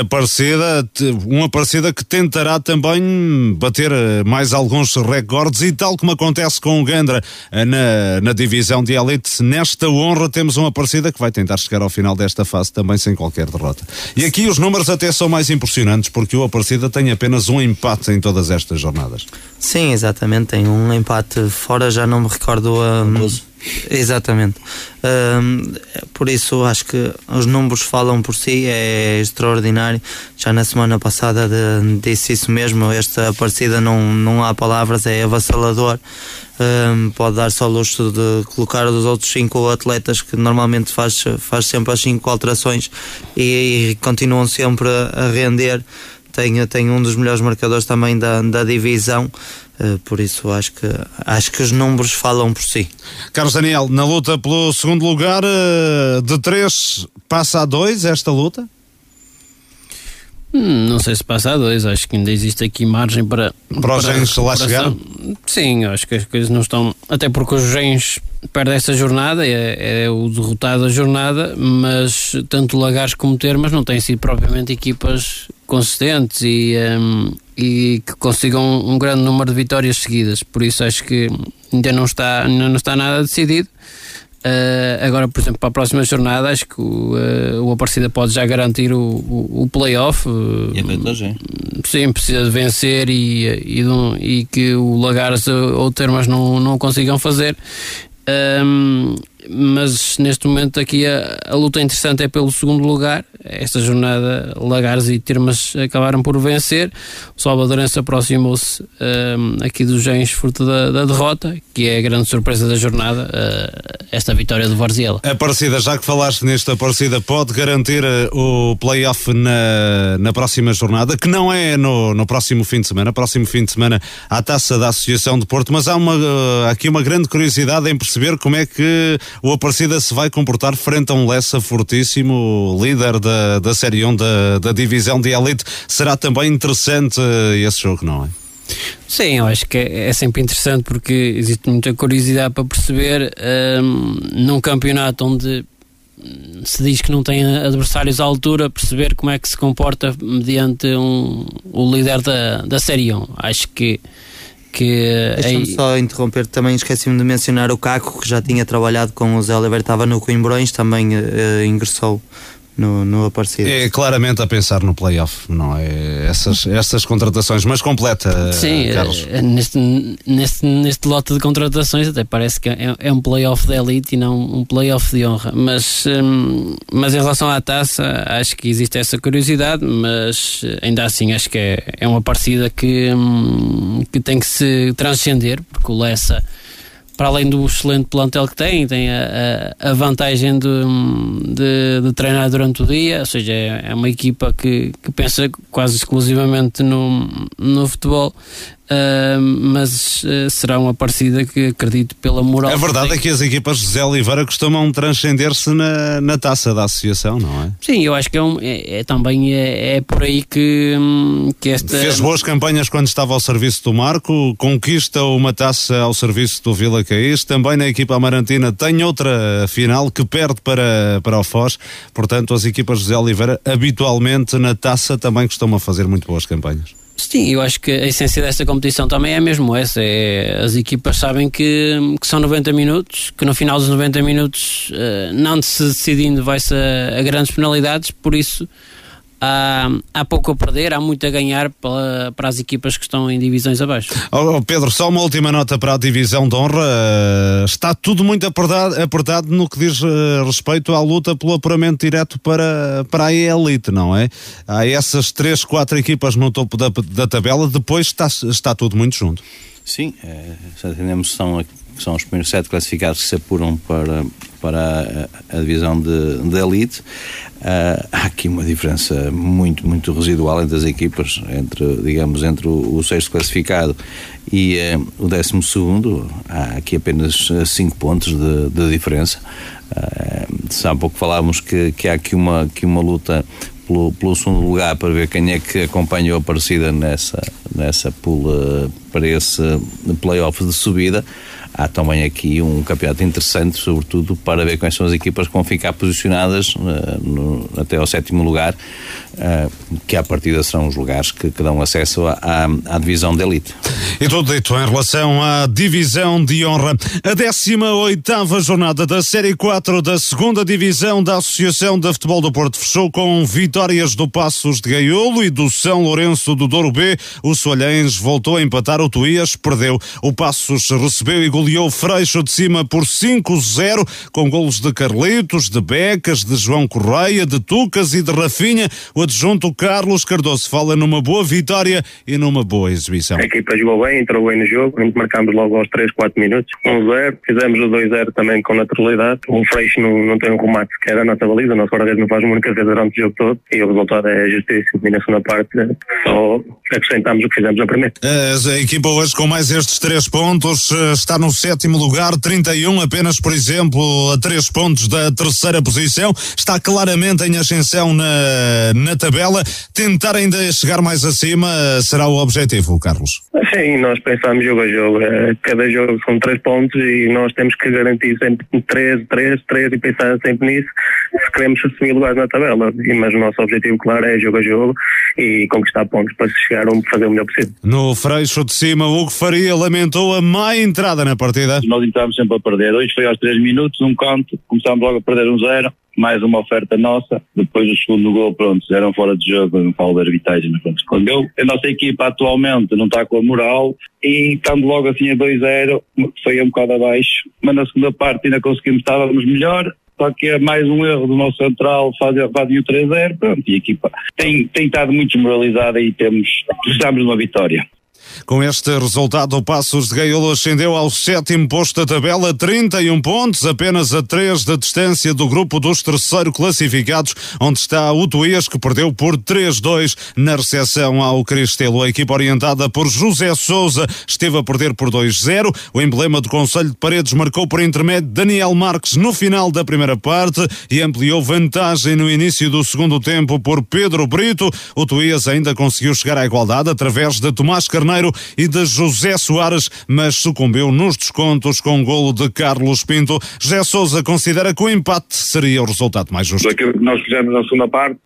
Aparecida, uma Aparecida que tentará também bater mais alguns recordes e tal como acontece com o Gandra na, na divisão de elite, nesta honra temos uma Aparecida que vai tentar chegar ao final desta fase também sem qualquer derrota. E aqui os números até são mais impressionantes porque o Aparecida tem apenas um empate em todas estas jornadas. Sim, exatamente, tem um empate fora, já não me recordo a... Exatamente. Um, por isso acho que os números falam por si, é extraordinário. Já na semana passada de, disse isso mesmo, esta partida não, não há palavras, é avassalador. Um, pode dar só o luxo de colocar os outros cinco atletas que normalmente faz, faz sempre as cinco alterações e, e continuam sempre a render. Tem, tem um dos melhores marcadores também da, da divisão. Uh, por isso acho que acho que os números falam por si. Carlos Daniel, na luta pelo segundo lugar, uh, de três passa a dois esta luta? Hum, não sei se passa a dois, acho que ainda existe aqui margem para. Para os Gens lá chegar? Sim, acho que as coisas não estão. Até porque os Gens perdem essa jornada, é, é, o derrotado da jornada, mas tanto Lagares como Termas não têm sido propriamente equipas consistentes e, um, e que consigam um grande número de vitórias seguidas. Por isso acho que ainda não está, ainda não está nada decidido. Uh, agora, por exemplo, para a próxima jornada, acho que o, uh, o Aparecida pode já garantir o, o, o play-off. Uh, e sim, precisa de vencer e, e, e, que o Lagares ou Termas não, não consigam fazer. Um, mas neste momento aqui a, a, luta interessante é pelo segundo lugar. Esta jornada, Lagares e Termas acabaram por vencer. O Salvadorense aproximou-se um, aqui dos Gens fruto da, da, derrota, que é a grande surpresa da jornada, uh, esta vitória do Varziela. A partida, já que falaste nesta partida, pode garantir uh, o play-off na, na próxima jornada, que não é no, no próximo fim de semana. Próximo fim de semana a taça da Associação de Porto, mas há uma, uh, aqui uma grande curiosidade em perceber como é que o Aparecida se vai comportar frente a um Lessa fortíssimo, líder da, da Série 1 da, da divisão de elite. Será também interessante esse jogo, não é? Sim, eu acho que é, é, sempre interessante porque existe muita curiosidade para perceber um, num campeonato onde se diz que não tem adversários à altura, perceber como é que se comporta mediante um, o líder da, da Série 1. Acho que que Deixa-me só interromper, também esqueci-me de mencionar o Caco, que já tinha trabalhado com o Zé Oliveira, estava no Coimbrões, também uh, ingressou no, no Aparecido. É claramente a pensar no playoff, não é? Essas, essas contratações, mas completa, Sim, Carlos. É, neste, neste, neste lote de contratações até parece que é, é um playoff de elite e não um playoff de honra. Mas, hum, mas em relação à taça, acho que existe essa curiosidade, mas ainda assim acho que é, é uma partida que, hum, que tem que se transcender, porque o Lessa para além do excelente plantel que tem, tem a, a, vantagem de, de, de, treinar durante o dia, ou seja, é, é uma equipa que, que pensa quase exclusivamente no, no futebol Uh, mas uh, será uma partida que acredito pela moral. A verdade é que as equipas de Zé Oliveira costumam transcender-se na, na taça da associação, não é? Sim, eu acho que é, um, é, é também é, é, por aí que, hum, que esta. Fez boas campanhas quando estava ao serviço do Marco, conquista uma taça ao serviço do Vila Caís, também na equipa amarantina tem outra final que perde para, para o Foz, portanto, as equipas de Zé Oliveira habitualmente na taça também costumam fazer muito boas campanhas. Sim, eu acho que a essência desta competição também é mesmo essa. É, as equipas sabem que, que são 90 minutos, que no final dos 90 minutos, uh, não se decidindo, vai-se a, a grandes penalidades, por isso há, há pouco a perder, há muito a ganhar para, para as equipas que estão em divisões abaixo. Oh, Pedro, só uma última nota para a divisão de honra. Uh, está tudo muito apertado, apertado no que diz uh, respeito à luta pelo apuramento direto para, para a elite, não é? Há essas três, quatro equipas no topo da, da tabela, depois está, está tudo muito junto. Sim, é, entendemos que são, são os primeiros sete classificados que se apuram para, para a, a divisão de, de elite. Uh, há aqui uma diferença muito, muito residual entre as equipas, entre, digamos, entre o, o sexto classificado e uh, o décimo segundo. Há aqui apenas 5 pontos de, de diferença. Uh, há pouco falávamos que, que há aqui uma, aqui uma luta pelo, pelo segundo lugar para ver quem é que acompanhou a parecida nessa, nessa pula para esse playoff de subida há também aqui um campeonato interessante, sobretudo para ver quais são as equipas que vão ficar posicionadas uh, no, até ao sétimo lugar, uh, que à partida serão os lugares que, que dão acesso à, à, divisão de elite. E tudo dito em relação à divisão de honra. A 18 jornada da Série 4 da segunda divisão da Associação de Futebol do Porto fechou com vitórias do Passos de Gaiolo e do São Lourenço do Douro B. O Solhães voltou a empatar o Tuías, perdeu. O Passos recebeu e goleou Freixo de cima por 5-0, com golos de Carlitos, de Becas, de João Correia, de Tucas e de Rafinha. O adjunto Carlos Cardoso fala numa boa vitória e numa boa exibição. A equipa jogou bem, entrou bem no jogo, marcámos logo aos 3, 4 minutos, 1-0, fizemos o 2-0 também com naturalidade. O Freixo não, não tem um remate que era a nossa baliza, o nosso guarda não faz uma única vez durante o jogo todo e o resultado é justíssimo. E na segunda parte só acrescentámos o que fizemos na primeira. A equipa hoje com mais estes 3 pontos eh, está no sétimo lugar, 31 apenas, por exemplo, a 3 pontos da terceira posição, está claramente em ascensão na, na tabela. Tentar ainda chegar mais acima será o objetivo, Carlos. Sim, nós pensamos jogo a jogo. Eh, Cada jogo são três pontos e nós temos que garantir sempre três, três, três e pensar sempre nisso se queremos assumir lugares na tabela. Mas o nosso objetivo, claro, é jogo a jogo e conquistar pontos para chegar a fazer o melhor possível. No Freixo de cima, Hugo Faria lamentou a má entrada na partida. Nós entramos sempre a perder. Hoje foi aos 3 minutos, um canto, começámos logo a perder um zero, mais uma oferta nossa. Depois o segundo gol, pronto, eram fora de jogo, não falo de arbitragem, mas pronto, escondeu. A nossa equipa atualmente não está com a moral e estando logo assim a 2-0, foi um bocado abaixo, mas na segunda parte ainda conseguimos, estávamos melhor. Só que é mais um erro do nosso central, fazem fazem o 3-0, pronto, e a equipa tem, tem estado muito desmoralizada e temos, precisamos de uma vitória. Com este resultado, o Passos de Gaiolo ascendeu ao sétimo posto da tabela, 31 pontos, apenas a 3 da distância do grupo dos terceiro classificados, onde está o Tuías, que perdeu por 3-2 na recepção ao Cristelo. A equipa orientada por José Souza esteve a perder por 2-0. O emblema do Conselho de Paredes marcou por intermédio Daniel Marques no final da primeira parte e ampliou vantagem no início do segundo tempo por Pedro Brito. O Tuías ainda conseguiu chegar à igualdade através de Tomás Carneiro e de José Soares, mas sucumbiu nos descontos com o golo de Carlos Pinto. José Souza considera que o empate seria o resultado mais justo. Daquilo que nós fizemos na segunda parte,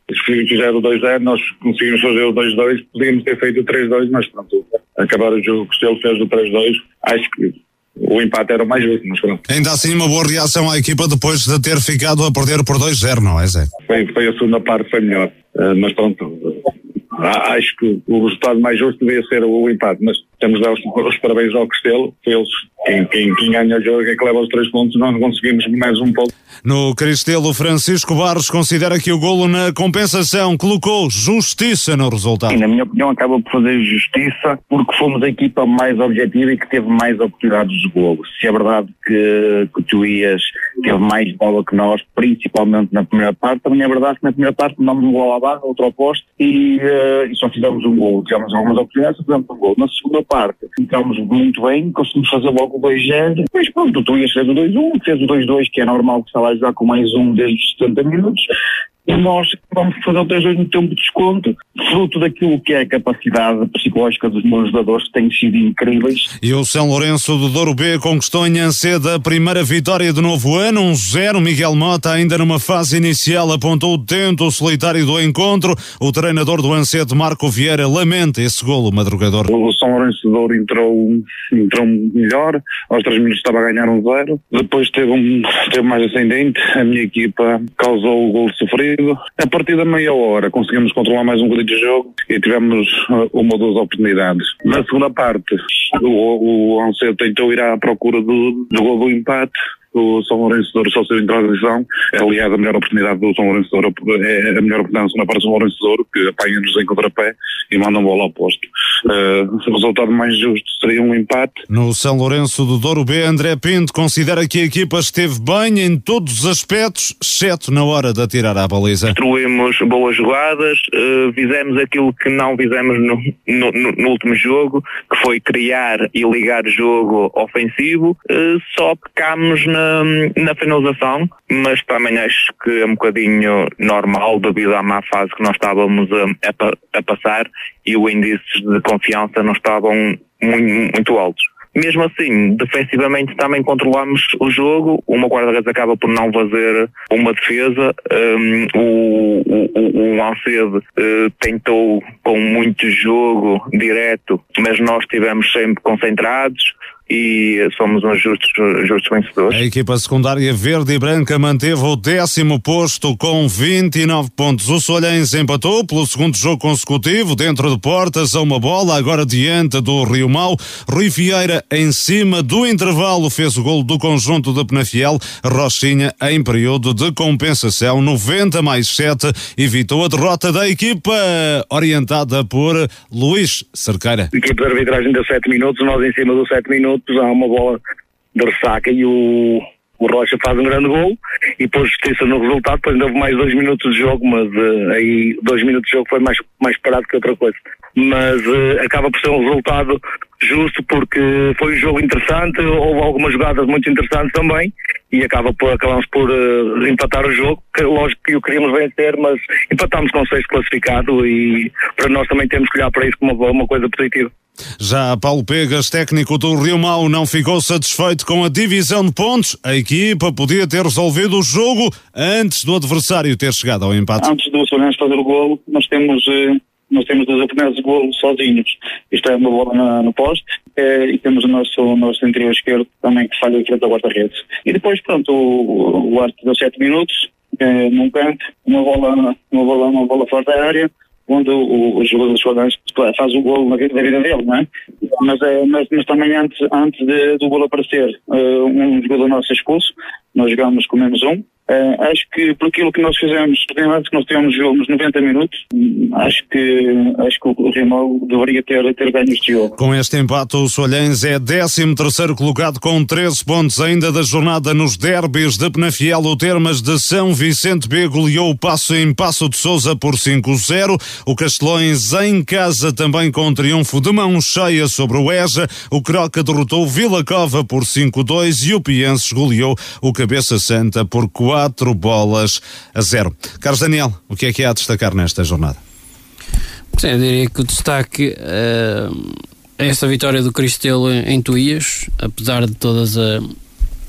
fizeram o 2-0, nós conseguimos fazer o 2-2, podíamos ter feito o 3-2, mas pronto, acabar o jogo que ele fez o 3-2, acho que o empate era o mais justo, mas pronto. Ainda assim, uma boa reação à equipa depois de ter ficado a perder por 2-0, não é, Zé? Foi, foi a segunda parte, foi melhor, Eh, mas pronto, acho que o resultado mais justo devia ser o empate, mas temos de dar os, os parabéns ao Castelo, foi eles quem, quem, quem ganha o jogo é que leva os três pontos, nós não conseguimos mais um ponto. No Cristelo, Francisco Barros considera que o golo na compensação colocou justiça no resultado. Sim, na minha opinião, acaba por fazer justiça porque fomos a equipa mais objetiva e que teve mais oportunidades de golo. Se é verdade que, que o Tuías teve mais bola que nós, principalmente na primeira parte, também é verdade que na primeira parte mandamos um gol à barra, outro ao poste e, eh, e só fizemos um gol. Tivemos algumas oportunidades, fizemos um gol. Na segunda parte, entramos muito bem, conseguimos fazer logo o 2-0. Depois, pronto, o Tuías fez o 2-1, fez o 2-2, que é normal que estava a jogar com mais um desde os 70 minutos. Nós vamos fazer o 3-2 no tempo de desconto, fruto daquilo que é a capacidade psicológica dos meus jogadores, que têm sido incríveis. E o São Lourenço do Douro B conquistou em Anceda a primeira vitória do novo ano, 1-0. Miguel Mota, ainda numa fase inicial, apontou o tento solitário do encontro. O treinador do Ancede, Marco Vieira, lamenta esse golo madrugador. O São Lourenço de Douro entrou, entrou melhor, aos 3 minutos estava a ganhar um zero, depois teve, um, teve mais ascendente, a minha equipa causou o gol sofrido. A partir da meia hora conseguimos controlar mais um bocadinho de jogo e tivemos uh, uma ou duas oportunidades. Na segunda parte, o, o Ancedo tentou ir à procura do, do gol do empate. O São Lourenço de Douro só saiu em transição. Aliás, a melhor oportunidade do São Lourenço de Douro é a melhor oportunidade na parte do São Lourenço de Douro, que apanha-nos em contrapé e manda um bola ao posto. Uh, o resultado mais justo seria um empate. No São Lourenço do Douro B, André Pinto considera que a equipa esteve bem em todos os aspectos, exceto na hora de atirar à baliza. construímos boas jogadas, eh, fizemos aquilo que não fizemos no, no- no- último jogo, que foi criar e ligar jogo ofensivo, eh, só pecámos na, na finalização, mas também acho que é um bocadinho normal devido à má fase que nós estávamos a, a a passar e os índices de confiança não estavam muito, muito altos. mesmo assim, defensivamente também controlamos o jogo, uma guarda-redes acaba por não fazer uma defesa, um, o, o, o Alcedo uh, tentou com muito jogo direto, mas nós estivemos sempre concentrados, e somos uns justos, justos vencedores. A equipa secundária verde e branca manteve o décimo posto com 29 pontos. O Solhens empatou pelo segundo jogo consecutivo, dentro de portas, a uma bola, agora diante do Rio Mau. Rui Vieira, em cima do intervalo, fez o golo do conjunto de Penafiel. Rochinha, em período de compensação, 90 mais 7, evitou a derrota da equipa, orientada por Luís Cerqueira. Equipa de arbitragem deu 7 minutos, nós em cima dos 7 minutos minutos há uma bola de ressaca e o, o Rocha faz um grande gol e pôs justiça no resultado, depois ainda houve mais dois minutos de jogo, mas uh, aí dois minutos de jogo foi mais, mais parado que outra coisa. Mas uh, acaba por ser um resultado justo porque foi um jogo interessante, houve algumas jogadas muito interessantes também e acaba por, acabamos por uh, empatar o jogo, que lógico que o queríamos vencer, mas empatámos com seis classificado e para nós também temos que olhar para isso como uma, uma coisa positiva. Já Paulo Pegas, técnico do Rio Mau, não ficou satisfeito com a divisão de pontos. A equipa podia ter resolvido o jogo antes do adversário ter chegado ao empate. Antes do Solense fazer o golo, nós temos, eh, nós temos dois oportunidades de golo sozinhos. Isto é uma bola na, no poste eh, e temos o nosso, o nosso interior esquerdo também que falha em frente ao guarda-redes. E depois, pronto, o, o Arte deu 7 minutos, eh, num canto, uma bola, uma bola, uma bola fora da área onde o, o jogador dos faz o gol na vida, na vida dele, não é? Mas, é, mas, mas também antes, antes de, do gol aparecer, uh, um jogador nosso é expulso, nós jogamos com menos um, Uh, acho que por aquilo que nós fizemos, primeiro que nós tivemos jogo nos 90 minutos, acho que acho que o Rimau deveria ter, ter ganho este jogo. Com este empate, o Solhens é 13 terceiro colocado com 13 pontos ainda da jornada nos derbys de Penafiel. O Termas de São Vicente B goleou o Passo em Passo de Souza por 5-0. O Castelões em casa também com triunfo de mão cheia sobre o EJA. O Croca derrotou Vila Cova por 5-2 e o Pienses goleou o Cabeça Santa por 4 quatro bolas a zero. Carlos Daniel, o que é que há a destacar nesta jornada? Sim, eu diria que o destaque uh, é esta vitória do Cristelo em Tuías, apesar de todas a,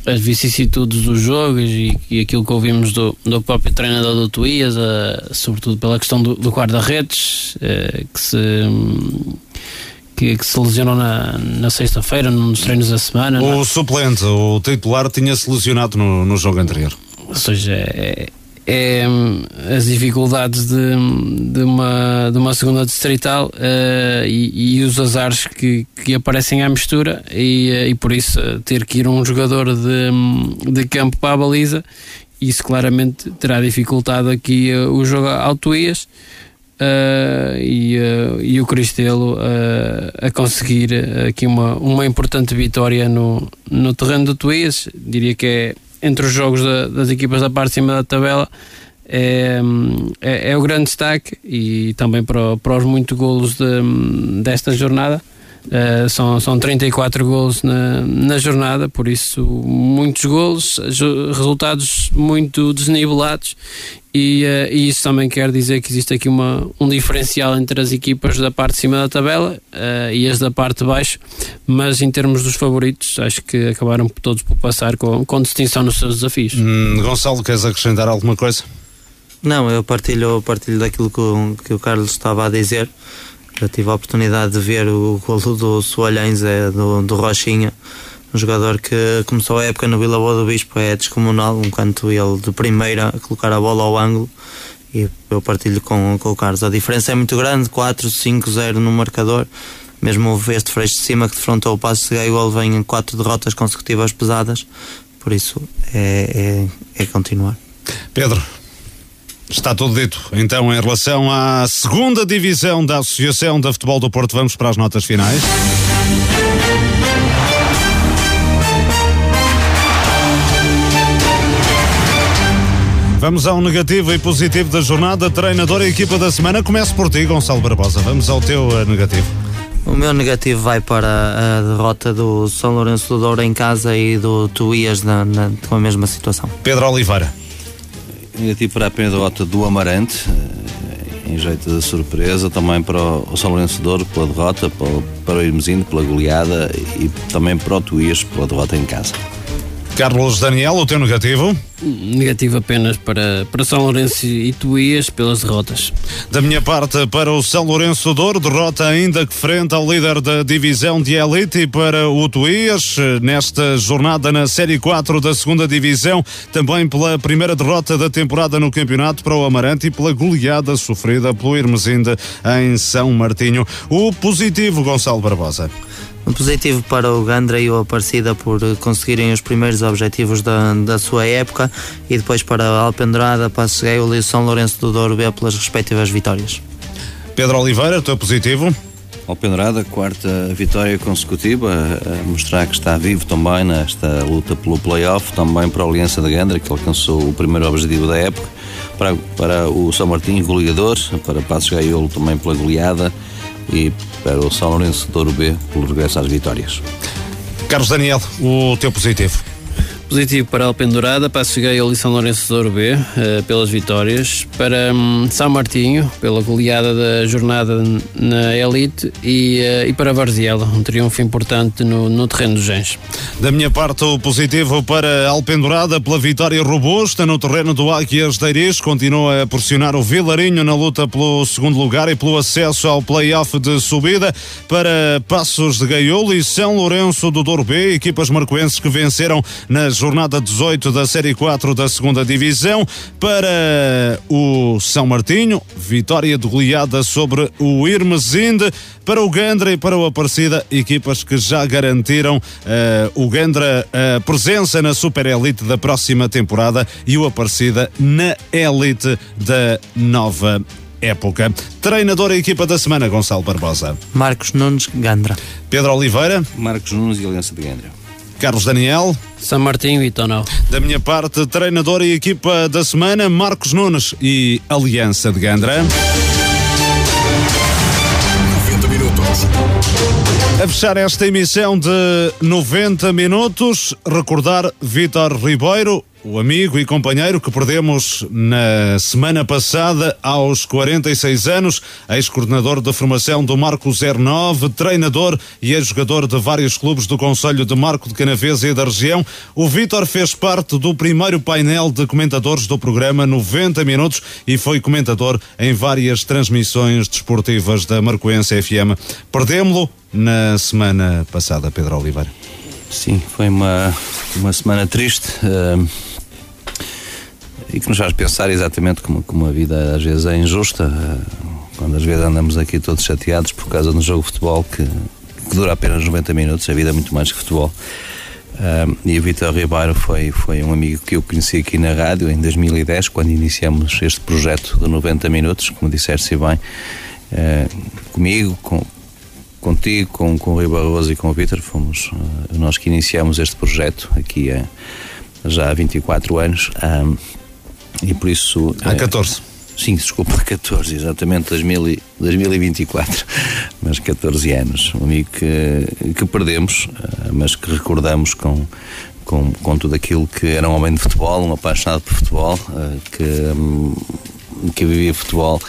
as vicissitudes dos jogos e, e, aquilo que ouvimos do, do próprio treinador do Tuías, uh, sobretudo pela questão do, do guarda-redes, uh, que se. que, que, se lesionou na, na sexta-feira, nos treinos da semana. O suplente, o titular, tinha-se lesionado no, no jogo anterior ou seja, é, é as dificuldades de, de, uma, de uma segunda distrital uh, e, e, os azares que, que aparecem à mistura e, uh, e por isso uh, ter que ir um jogador de, de campo para a baliza isso claramente terá dificultado aqui o jogo. Ao Tuías e, e o Cristelo a conseguir aqui uma, uma importante vitória no, no terreno do Tuías diria que é entre os jogos da, das equipas da parte de cima da tabela é, é, é, o grande destaque e também para, para os muitos golos de, desta jornada. Uh, são, são 34 golos na, na jornada, por isso muitos golos, resultados muito desnivelados e, uh, e, isso também quer dizer que existe aqui uma, um diferencial entre as equipas da parte de cima da tabela uh, e as da parte de baixo, mas em termos dos favoritos, acho que acabaram todos por passar com, com distinção nos seus desafios. Hum, Gonçalo, queres acrescentar alguma coisa? Não, eu partilho, partilho daquilo que o, que o Carlos estava a dizer. Eu tive a oportunidade de ver o golo do Soalhães, é, do, do Rochinha um jogador que começou a época no Vila Boa do Bispo é descomunal, enquanto ele de primeira a colocar a bola ao ângulo e eu partilho com, com o Carlos. A diferença é muito grande, 4, 5, 0 no marcador. Mesmo este freixo de cima que defrontou o passo de gol vem em quatro derrotas consecutivas pesadas, por isso é, é, é continuar. Pedro, Está tudo dito. Então, em relação à segunda divisão da Associação de Futebol do Porto, vamos para as notas finais. Vamos ao negativo e positivo da jornada. Treinador e equipa da semana. Começo por ti, Gonçalo Barbosa. Vamos ao teu uh, negativo. O meu negativo vai para a derrota do São Lourenço do Douro em casa e do Tuías na, na, com a mesma situação. Pedro Oliveira. Negativo para a derrota do Amarante em jeito de surpresa, também para o São Lourenço pela derrota, para, o Irmezinho pela goleada e também para o Tuías pela derrota em casa. Carlos Daniel, o teu negativo? Negativo apenas para, para São Lourenço e Tuías pelas derrotas. Da minha parte, para o São Lourenço Douro, derrota ainda que frente ao líder da divisão de elite e para o Tuías, nesta jornada na Série 4 da segunda divisão, também pela primeira derrota da temporada no campeonato para o Amarante e pela goleada sofrida pelo Irmesinde em São Martinho. O positivo, Gonçalo Barbosa. Um positivo para o Gandra e o Aparecida por conseguirem os primeiros objetivos da, da sua época e depois para a Alpendurada, Passo Gaio e São Lourenço do Douro B pelas respectivas vitórias. Pedro Oliveira, teu positivo? Alpendurada, quarta vitória consecutiva, a mostrar que está vivo também nesta luta pelo play-off, também para a Aliança da Gandra, que alcançou o primeiro objetivo da época, para, para o São Martinho, goleador, para Passos Gaiolo também pela goleada, e para o São Lourenço de B pelo regresso às vitórias. Carlos Daniel, o teu positivo. Positivo para Alpendurada, para Gael e São Lourenço de Ouro B, uh, pelas vitórias. Para um, São Martinho, pela goleada da jornada na Elite. E, uh, e para Varziela, um triunfo importante no, no terreno dos Gens. Da minha parte, o positivo para Alpendurada, pela vitória robusta no terreno do Águias de Iris. Continua a pressionar o Vilarinho na luta pelo segundo lugar e pelo acesso ao play-off de subida. Para Passos de Gaiolo e São Lourenço do Douro B, equipas marcoenses que venceram nas jornada 18 da Série 4 da segunda Divisão. Para o São Martinho, vitória de goleada sobre o Irmesinde. Para o Gandra e para o Aparecida, equipas que já garantiram uh, o Gandra a presença na Super Elite da próxima temporada e o Aparecida na Elite da nova época. Treinador e equipa da semana, Gonçalo Barbosa. Marcos Nunes, Gandra. Pedro Oliveira. Marcos Nunes e Aliança de Gandra. Carlos Daniel. São Martinho e Tonal. Da minha parte, treinador e equipa da semana, Marcos Nunes e Aliança de Gandra. 90 minutos. A fechar esta emissão de 90 minutos, recordar Vítor Ribeiro, o amigo e companheiro que perdemos na semana passada aos 46 anos, ex-coordenador da formação do Marco 09, treinador e ex-jogador de vários clubes do Conselho de Marco de Canavês e da região. O Vítor fez parte do primeiro painel de comentadores do programa 90 Minutos e foi comentador em várias transmissões desportivas da Marcoense FM. Perdemos-lo na semana passada, Pedro Oliveira. Sim, foi uma, uma semana triste. Uh e que nos faz pensar exatamente como, como a vida às vezes é injusta, quando às vezes andamos aqui todos chateados por causa de um jogo de futebol que, que dura apenas 90 minutos, a vida é muito mais que futebol. e o Vitor Ribeiro foi, foi um amigo que eu conheci aqui na rádio em 2010, quando iniciamos este projeto de 90 minutos, como disseste bem, uh, comigo, com, contigo, com, com o Rui Barroso e com o Vitor, fomos uh, nós que iniciamos este projeto aqui uh, já há 24 anos. E por isso. Há 14. É, sim, desculpa, 14, exatamente, 2000, 2024. Mas 14 anos. Um amigo que, que perdemos, eh, mas que recordamos com, com, com tudo aquilo que era um homem de futebol, um apaixonado por futebol, eh, que, hum, que vivia futebol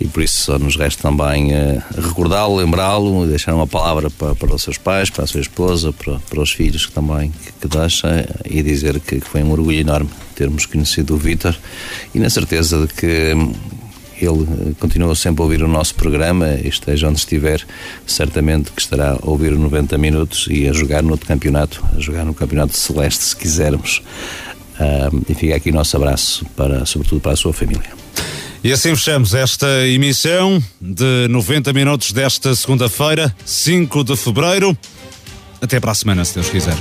e por isso só nos resta também uh, recordá-lo, lembrá-lo, deixar uma palavra para, para os seus pais, para a sua esposa, para, para os filhos que também que, que deixa e dizer que, que, foi um orgulho enorme termos conhecido o Vítor e na certeza de que ele eh, continua sempre a ouvir o nosso programa, esteja onde estiver, certamente que estará a ouvir o 90 minutos e a jogar no outro campeonato, a jogar no Campeonato Celeste, se quisermos. Uh, e fica aqui o nosso abraço, para, sobretudo para a sua família. E assim fechamos esta emissão de 90 minutos desta segunda-feira, 5 de fevereiro. Até para a semana, se Deus quiser.